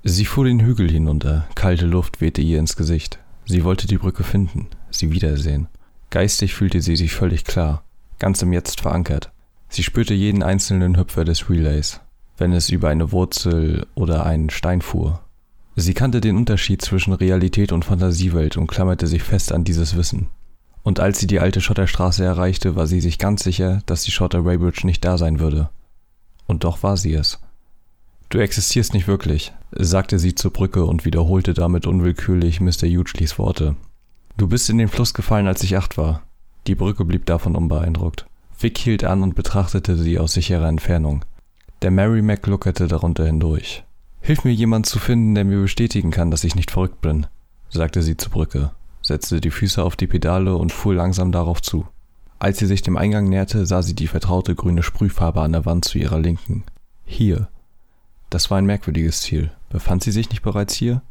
Sie fuhr den Hügel hinunter, kalte Luft wehte ihr ins Gesicht. Sie wollte die Brücke finden, sie wiedersehen. Geistig fühlte sie sich völlig klar, ganz im Jetzt verankert. Sie spürte jeden einzelnen Hüpfer des Relays, wenn es über eine Wurzel oder einen Stein fuhr. Sie kannte den Unterschied zwischen Realität und Fantasiewelt und klammerte sich fest an dieses Wissen. Und als sie die alte Schotterstraße erreichte, war sie sich ganz sicher, dass die Schotter Weybridge nicht da sein würde. Und doch war sie es. Du existierst nicht wirklich, sagte sie zur Brücke und wiederholte damit unwillkürlich Mr. Hugeleys Worte. Du bist in den Fluss gefallen, als ich acht war. Die Brücke blieb davon unbeeindruckt. Vic hielt an und betrachtete sie aus sicherer Entfernung. Der Merrimack luckerte darunter hindurch. Hilf mir jemand zu finden, der mir bestätigen kann, dass ich nicht verrückt bin, sagte sie zur Brücke, setzte die Füße auf die Pedale und fuhr langsam darauf zu. Als sie sich dem Eingang näherte, sah sie die vertraute grüne Sprühfarbe an der Wand zu ihrer Linken. Hier. Das war ein merkwürdiges Ziel. Befand sie sich nicht bereits hier?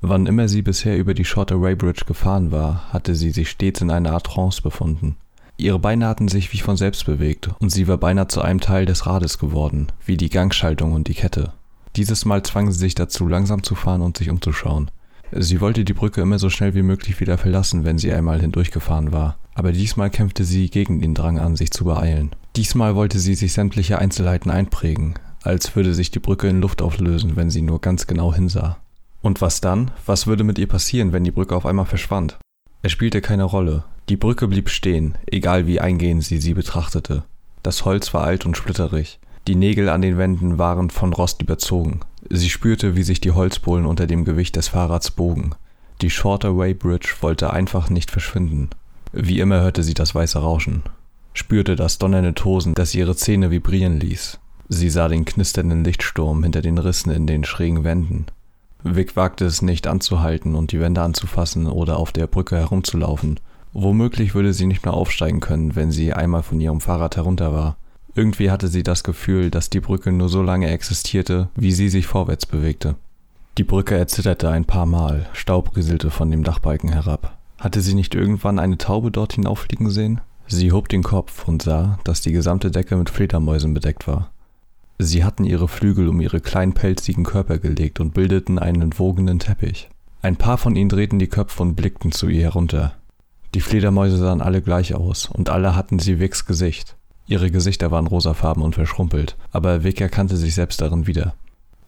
Wann immer sie bisher über die Shorter Weybridge gefahren war, hatte sie sich stets in einer Art Trance befunden. Ihre Beine hatten sich wie von selbst bewegt und sie war beinahe zu einem Teil des Rades geworden, wie die Gangschaltung und die Kette. Dieses Mal zwang sie sich dazu, langsam zu fahren und sich umzuschauen. Sie wollte die Brücke immer so schnell wie möglich wieder verlassen, wenn sie einmal hindurchgefahren war, aber diesmal kämpfte sie gegen den Drang an, sich zu beeilen. Diesmal wollte sie sich sämtliche Einzelheiten einprägen, als würde sich die Brücke in Luft auflösen, wenn sie nur ganz genau hinsah. Und was dann? Was würde mit ihr passieren, wenn die Brücke auf einmal verschwand? Es spielte keine Rolle. Die Brücke blieb stehen, egal wie eingehend sie sie betrachtete. Das Holz war alt und splitterig. Die Nägel an den Wänden waren von Rost überzogen. Sie spürte, wie sich die Holzbohlen unter dem Gewicht des Fahrrads bogen. Die Shorter Way Bridge wollte einfach nicht verschwinden. Wie immer hörte sie das weiße Rauschen, spürte das donnernde Tosen, das ihre Zähne vibrieren ließ. Sie sah den knisternden Lichtsturm hinter den Rissen in den schrägen Wänden. Vic wagte es nicht anzuhalten und die Wände anzufassen oder auf der Brücke herumzulaufen. Womöglich würde sie nicht mehr aufsteigen können, wenn sie einmal von ihrem Fahrrad herunter war. Irgendwie hatte sie das Gefühl, dass die Brücke nur so lange existierte, wie sie sich vorwärts bewegte. Die Brücke erzitterte ein paar Mal, Staub rieselte von dem Dachbalken herab. Hatte sie nicht irgendwann eine Taube dort hinauffliegen sehen? Sie hob den Kopf und sah, dass die gesamte Decke mit Fledermäusen bedeckt war. Sie hatten ihre Flügel um ihre kleinen pelzigen Körper gelegt und bildeten einen wogenden Teppich. Ein paar von ihnen drehten die Köpfe und blickten zu ihr herunter. Die Fledermäuse sahen alle gleich aus, und alle hatten sie Vicks Gesicht. Ihre Gesichter waren rosafarben und verschrumpelt, aber Vic erkannte sich selbst darin wieder.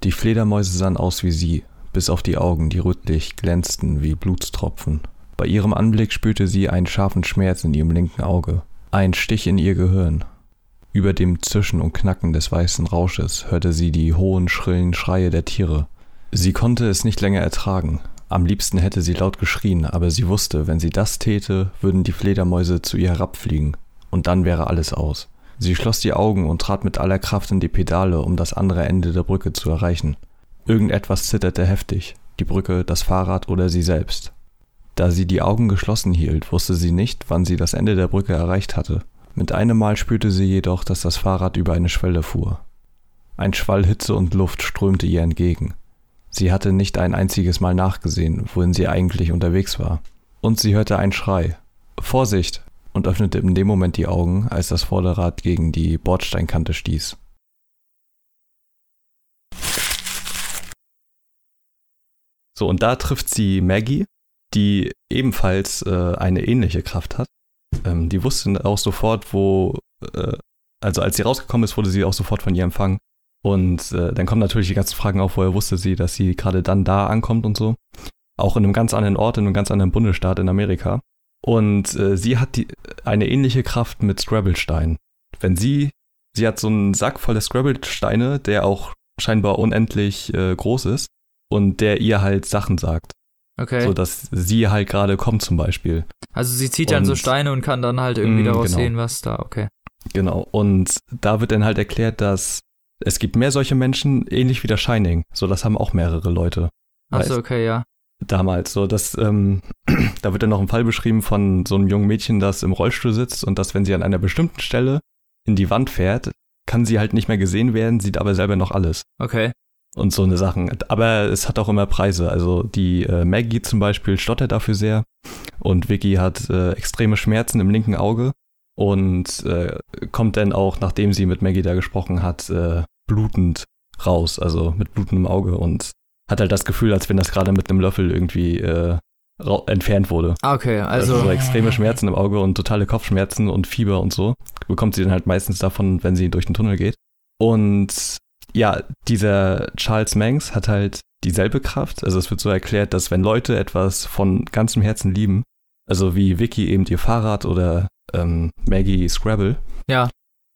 Die Fledermäuse sahen aus wie sie, bis auf die Augen, die rötlich glänzten wie Blutstropfen. Bei ihrem Anblick spürte sie einen scharfen Schmerz in ihrem linken Auge, einen Stich in ihr Gehirn. Über dem Zischen und Knacken des weißen Rausches hörte sie die hohen, schrillen Schreie der Tiere. Sie konnte es nicht länger ertragen, am liebsten hätte sie laut geschrien, aber sie wusste, wenn sie das täte, würden die Fledermäuse zu ihr herabfliegen, und dann wäre alles aus. Sie schloss die Augen und trat mit aller Kraft in die Pedale, um das andere Ende der Brücke zu erreichen. Irgendetwas zitterte heftig, die Brücke, das Fahrrad oder sie selbst. Da sie die Augen geschlossen hielt, wusste sie nicht, wann sie das Ende der Brücke erreicht hatte. Mit einem Mal spürte sie jedoch, dass das Fahrrad über eine Schwelle fuhr. Ein Schwall Hitze und Luft strömte ihr entgegen. Sie hatte nicht ein einziges Mal nachgesehen, wohin sie eigentlich unterwegs war. Und sie hörte einen Schrei. Vorsicht! Und öffnete in dem Moment die Augen, als das Vorderrad gegen die Bordsteinkante stieß. So, und da trifft sie Maggie, die ebenfalls äh, eine ähnliche Kraft hat. Ähm, die wusste auch sofort, wo, äh, also als sie rausgekommen ist, wurde sie auch sofort von ihr empfangen. Und äh, dann kommen natürlich die ganzen Fragen auf, woher wusste sie, dass sie gerade dann da ankommt und so. Auch in einem ganz anderen Ort, in einem ganz anderen Bundesstaat in Amerika. Und äh, sie hat die, eine ähnliche Kraft mit Scrabble-Steinen. Wenn sie, sie hat so einen Sack voller Scrabble-Steine, der auch scheinbar unendlich äh, groß ist und der ihr halt Sachen sagt. Okay. So dass sie halt gerade kommt zum Beispiel. Also sie zieht dann so Steine und kann dann halt irgendwie Mm, daraus genau. sehen, was da, okay. Genau. Und da wird dann halt erklärt, dass es gibt mehr solche Menschen, ähnlich wie der Shining. So, das haben auch mehrere Leute. Achso, okay, ja. Damals. So, dass, ähm, da wird dann noch ein Fall beschrieben von so einem jungen Mädchen, das im Rollstuhl sitzt und dass, wenn sie an einer bestimmten Stelle in die Wand fährt, kann sie halt nicht mehr gesehen werden, sieht aber selber noch alles. Okay. Und so eine Sachen. Aber es hat auch immer Preise. Also die äh, Maggie zum Beispiel stottert dafür sehr und Vicky hat äh, extreme Schmerzen im linken Auge und äh, kommt dann auch, nachdem sie mit Maggie da gesprochen hat, äh, blutend raus, also mit blutendem Auge und hat halt das Gefühl, als wenn das gerade mit einem Löffel irgendwie äh, entfernt wurde. Ah, okay, also. so extreme Schmerzen im Auge und totale Kopfschmerzen und Fieber und so. Bekommt sie dann halt meistens davon, wenn sie durch den Tunnel geht. Und ja, dieser Charles Manx hat halt dieselbe Kraft. Also es wird so erklärt, dass wenn Leute etwas von ganzem Herzen lieben, also wie Vicky eben ihr Fahrrad oder ähm, Maggie Scrabble, Ja.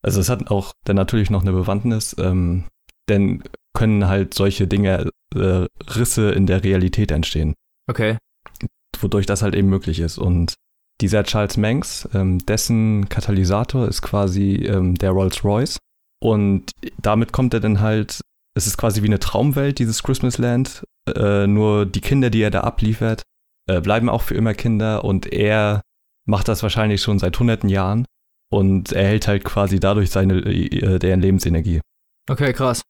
also es hat auch dann natürlich noch eine Bewandtnis, ähm, denn können halt solche Dinge, äh, Risse in der Realität entstehen Okay. wodurch das halt eben möglich ist. Und dieser Charles Manx, ähm, dessen Katalysator ist quasi ähm, der Rolls-Royce. Und damit kommt er dann halt, es ist quasi wie eine Traumwelt, dieses Christmas Land. Äh, nur die Kinder, die er da abliefert, äh, bleiben auch für immer Kinder. Und er macht das wahrscheinlich schon seit hunderten Jahren und erhält halt quasi dadurch seine, äh, deren Lebensenergie. Okay, krass.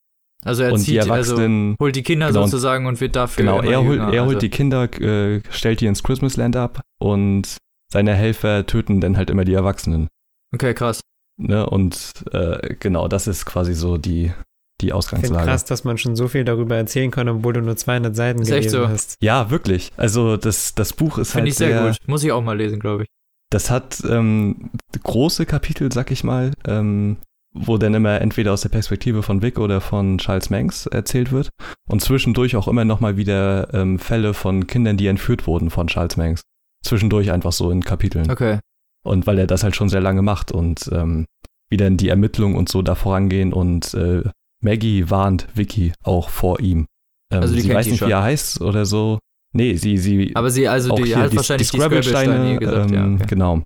Also er und die zieht, also Erwachsenen, holt die Kinder Genau. sozusagen und wird dafür. Genau, immer er holt, jünger, er holt also. die Kinder, äh, stellt die ins Christmasland ab und seine Helfer töten dann halt immer die Erwachsenen. Okay, krass. Ne? Und äh, genau, das ist quasi so die, die Ich finde Ausgangslage. krass, dass man schon so viel darüber erzählen kann, obwohl du nur 200 Seiten Ist echt gelesen so. hast. Ja, wirklich. Also das, das Buch ist Finde halt ich sehr, gut. Muss ich auch mal lesen, glaube ich. Das hat ähm, große Kapitel, sag ich mal, ähm, wo dann immer entweder aus der Perspektive von Vic oder von Charles Manx erzählt wird und zwischendurch auch immer noch mal wieder ähm, Fälle von Kindern, die entführt wurden von Charles Manx. Zwischendurch einfach so in Kapiteln. Okay. Und weil er das halt schon sehr lange macht und ähm, wie dann die Ermittlungen und so da vorangehen und äh, Maggie warnt Vicky auch vor ihm. Ähm, Also die sie kennt weiß nicht, schon. wie er heißt oder so. Nee, sie, sie Aber sie, also die die, wahrscheinlich die Scrabble-Steine, Scrabble-Steine gesagt, ja. ähm, Okay. genau.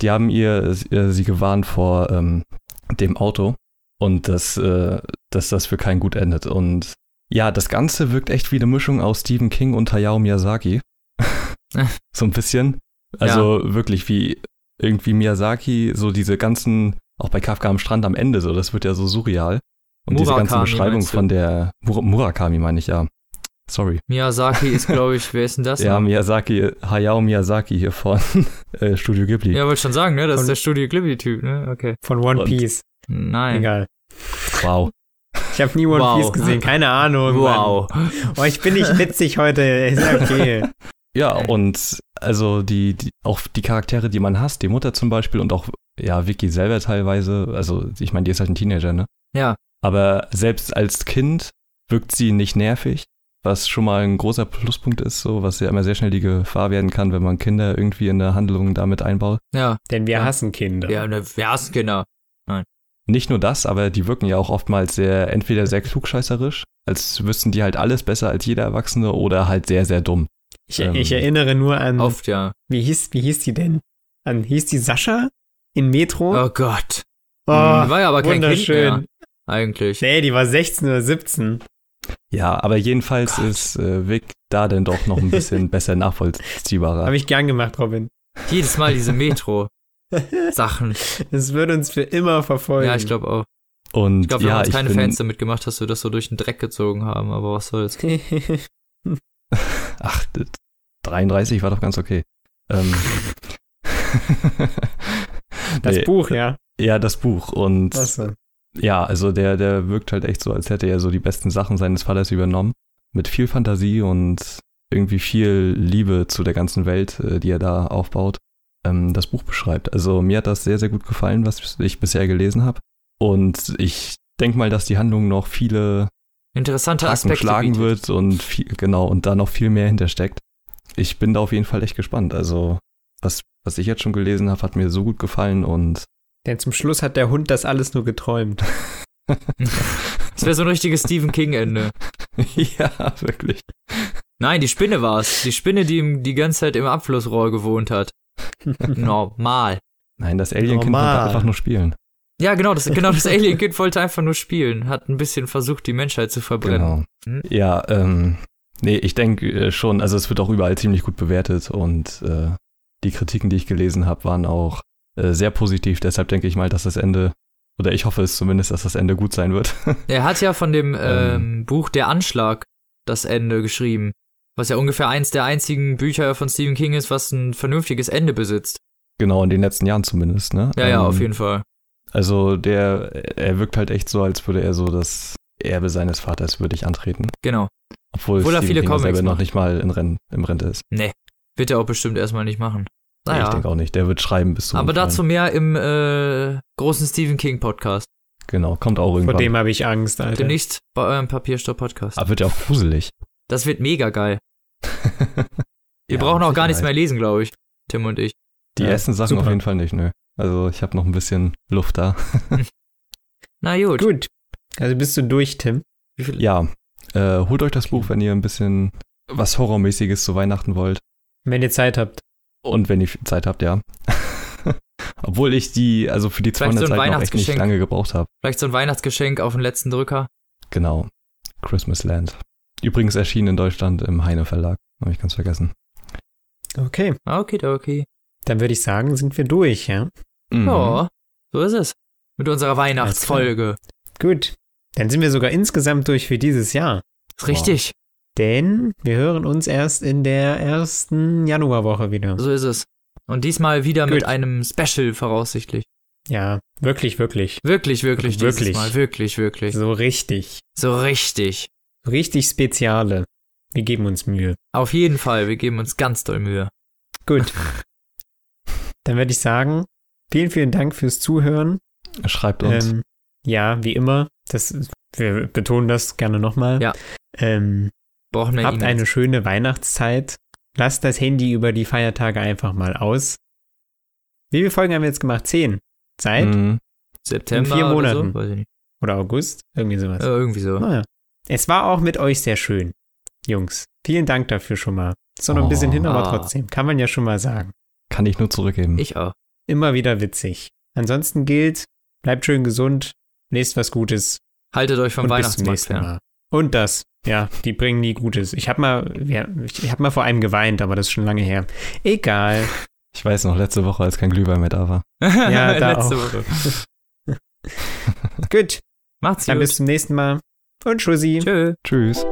Die haben ihr äh, sie gewarnt vor ähm, dem Auto und dass, äh, dass das für keinen gut endet. Und Ja, das Ganze wirkt echt wie eine Mischung aus Stephen King und Hayao Miyazaki. so ein bisschen. Also wirklich wie irgendwie Miyazaki, so diese ganzen, auch bei Kafka am Strand am Ende, so, das wird ja so surreal. Und diese ganze Murakami, Beschreibung von der Mur Murakami, meine ich ja. Sorry. Miyazaki ist, glaube ich, wer ist denn das? Ja, noch? Miyazaki, Hayao Miyazaki hier von äh, Studio Ghibli. ja wollte schon sagen, ne? Das ist Und- der Studio Ghibli-Typ, ne? Okay. Von One Und- Piece. Nein. Egal. Wow. Ich habe nie One Wow. Piece gesehen, keine Ahnung. Wow. Mann. Oh, ich bin nicht witzig heute. Ist okay. Ja, und also die, die, auch die Charaktere, die man hasst, die Mutter zum Beispiel und auch, ja, Vicky selber teilweise, also ich meine, die ist halt ein Teenager, ne? Ja. Aber selbst als Kind wirkt sie nicht nervig, was schon mal ein großer Pluspunkt ist, so, was ja immer sehr schnell die Gefahr werden kann, wenn man Kinder irgendwie in der Handlung damit einbaut. Ja. Denn wir Ja. hassen Kinder. Ja, ne, wir hassen Kinder. Nicht nur das, aber die wirken ja auch oftmals sehr, entweder sehr klugscheißerisch, als wüssten die halt alles besser als jeder Erwachsene oder halt sehr, sehr dumm. Ich, Ähm, ich erinnere nur an, Oft, ja. wie hieß, wie hieß die denn? An, hieß die Sascha in Metro? Oh Gott. Oh, Die war ja aber kein Kind wunderschön. mehr, eigentlich. Nee, die war 16 oder 17. Ja, aber jedenfalls Gott. ist äh, Vic da denn doch noch ein bisschen besser nachvollziehbarer. Habe ich gern gemacht, Robin. Jedes Mal diese Metro-Sachen. Das wird uns für immer verfolgen. Ja, ich glaube auch. Und Ich glaube, wir ja, haben keine bin, Fans damit gemacht, dass wir das so durch den Dreck gezogen haben, aber was soll's. Ach, d- 33 war doch ganz okay. Ähm, das nee, Buch, ja. Ja, das Buch. Und Was denn? Ja, also der, der wirkt halt echt so, als hätte er so die besten Sachen seines Vaters übernommen. Mit viel Fantasie und irgendwie viel Liebe zu der ganzen Welt, äh, die er da aufbaut, ähm, das Buch beschreibt. Also mir hat das sehr, sehr gut gefallen, was ich bisher gelesen habe. Und ich denke mal, dass die Handlung noch viele Interessante Haken Aspekte schlagen bietet. wird und viel, genau, und da noch viel mehr hintersteckt. Ich bin da auf jeden Fall echt gespannt. Also, was, was ich jetzt schon gelesen habe, hat mir so gut gefallen und Denn zum Schluss hat der Hund das alles nur geträumt. Das wäre so ein richtiges Stephen King-Ende. ja, wirklich. Nein, die Spinne war's. Die Spinne, die ihm die ganze Zeit im Abflussrohr gewohnt hat. Normal. Nein, das Alienkind wollte einfach nur spielen. Ja, genau, das, genau, das Alien-Kind wollte einfach nur spielen. Hat ein bisschen versucht, die Menschheit zu verbrennen. Genau. Hm? Ja, ähm, nee, ich denke äh, schon, also es wird auch überall ziemlich gut bewertet und äh, die Kritiken, die ich gelesen habe, waren auch äh, sehr positiv. Deshalb denke ich mal, dass das Ende, oder ich hoffe es zumindest, dass das Ende gut sein wird. Er hat ja von dem ähm, Ähm. Buch Der Anschlag das Ende geschrieben. Was ja ungefähr eins der einzigen Bücher von Stephen King ist, was ein vernünftiges Ende besitzt. genau, in den letzten Jahren zumindest, ne? Ja, ja, Ähm, auf jeden Fall. Also der, er wirkt halt echt so, als würde er so das Erbe seines Vaters würdig antreten. Genau. Obwohl, Obwohl er viele King Comics selber noch nicht mal in Ren im Rente ist. Nee. Wird er auch bestimmt erstmal nicht machen. Nee, Ich Naja. denke auch nicht. Der wird schreiben bis zum Aber Umfallen. dazu mehr im äh, großen Stephen King Podcast. Genau, kommt auch Vor irgendwann. dem habe ich Angst, Alter. Demnächst bei eurem Papierstopp-Podcast. Aber wird ja auch gruselig. Das wird mega geil. Wir Ja, brauchen auch gar nichts mehr lesen, glaube ich. Tim und ich. Die Ja, ersten Sachen super. auf jeden Fall nicht, nö. Also ich habe noch ein bisschen Luft da. Na gut. Gut. Also bist du durch, Tim? Wie viel? Ja, äh, holt euch das. Buch, wenn ihr ein bisschen was Horrormäßiges zu Weihnachten wollt. Wenn ihr Zeit habt. Und wenn ihr viel Zeit habt, ja. Obwohl ich die, also für die Vielleicht so 200 ein Seiten auch echt nicht lange gebraucht habe. Vielleicht so ein Weihnachtsgeschenk auf den letzten Drücker. Genau. Christmas Land. Übrigens erschienen in Deutschland im Heine Verlag. Habe ich ganz vergessen. Okay. Okay, okay. Dann würde ich sagen, sind wir durch, ja? Mhm. Ja, so ist es. Mit unserer Weihnachtsfolge. Gut. Dann sind wir sogar insgesamt durch für dieses Jahr. Ist Richtig. Denn wir hören uns erst in der ersten Januarwoche wieder. So ist es. Und diesmal wieder mit Gut. einem Special voraussichtlich. Ja, wirklich, wirklich. Wirklich, wirklich, dieses Wirklich. Mal. Wirklich, wirklich. So richtig. So richtig. Richtig Speziale. Wir geben uns Mühe. Auf jeden Fall, wir geben uns ganz doll Mühe. Gut. Dann würde ich sagen, vielen, vielen Dank fürs Zuhören. Schreibt uns. Ähm, ja, wie immer. Das, wir betonen das gerne nochmal. Ja. Ähm, Brauchen wir habt E-Mails. eine schöne Weihnachtszeit. Lasst das Handy über die Feiertage einfach mal aus. Wie viele Folgen haben wir jetzt gemacht? Zehn. Seit? Mhm. September in vier oder Monaten. So? Weiß ich nicht. Oder August? Irgendwie sowas. Äh, irgendwie so. Naja. Es war auch mit euch sehr schön, Jungs. Vielen Dank dafür schon mal. Ist noch ein bisschen Oh. hin, aber Ah. trotzdem. Kann man ja schon mal sagen. Kann ich nur zurückgeben. Ich auch. Immer wieder witzig. Ansonsten gilt, bleibt schön gesund, lest was Gutes Haltet euch vom und bis zum Weihnachtsmarkt nächsten fern. Und das. Ja, die bringen nie Gutes. Ich habe mal, ja, ich habe mal vor einem geweint, aber das ist schon lange her. Egal. Ich weiß noch, letzte Woche, als kein Glühwein mehr da war. Ja, da Letzte auch. Woche. Gut, Macht's dann gut. bis zum nächsten Mal. Und Tschüssi. Tschö. Tschüss.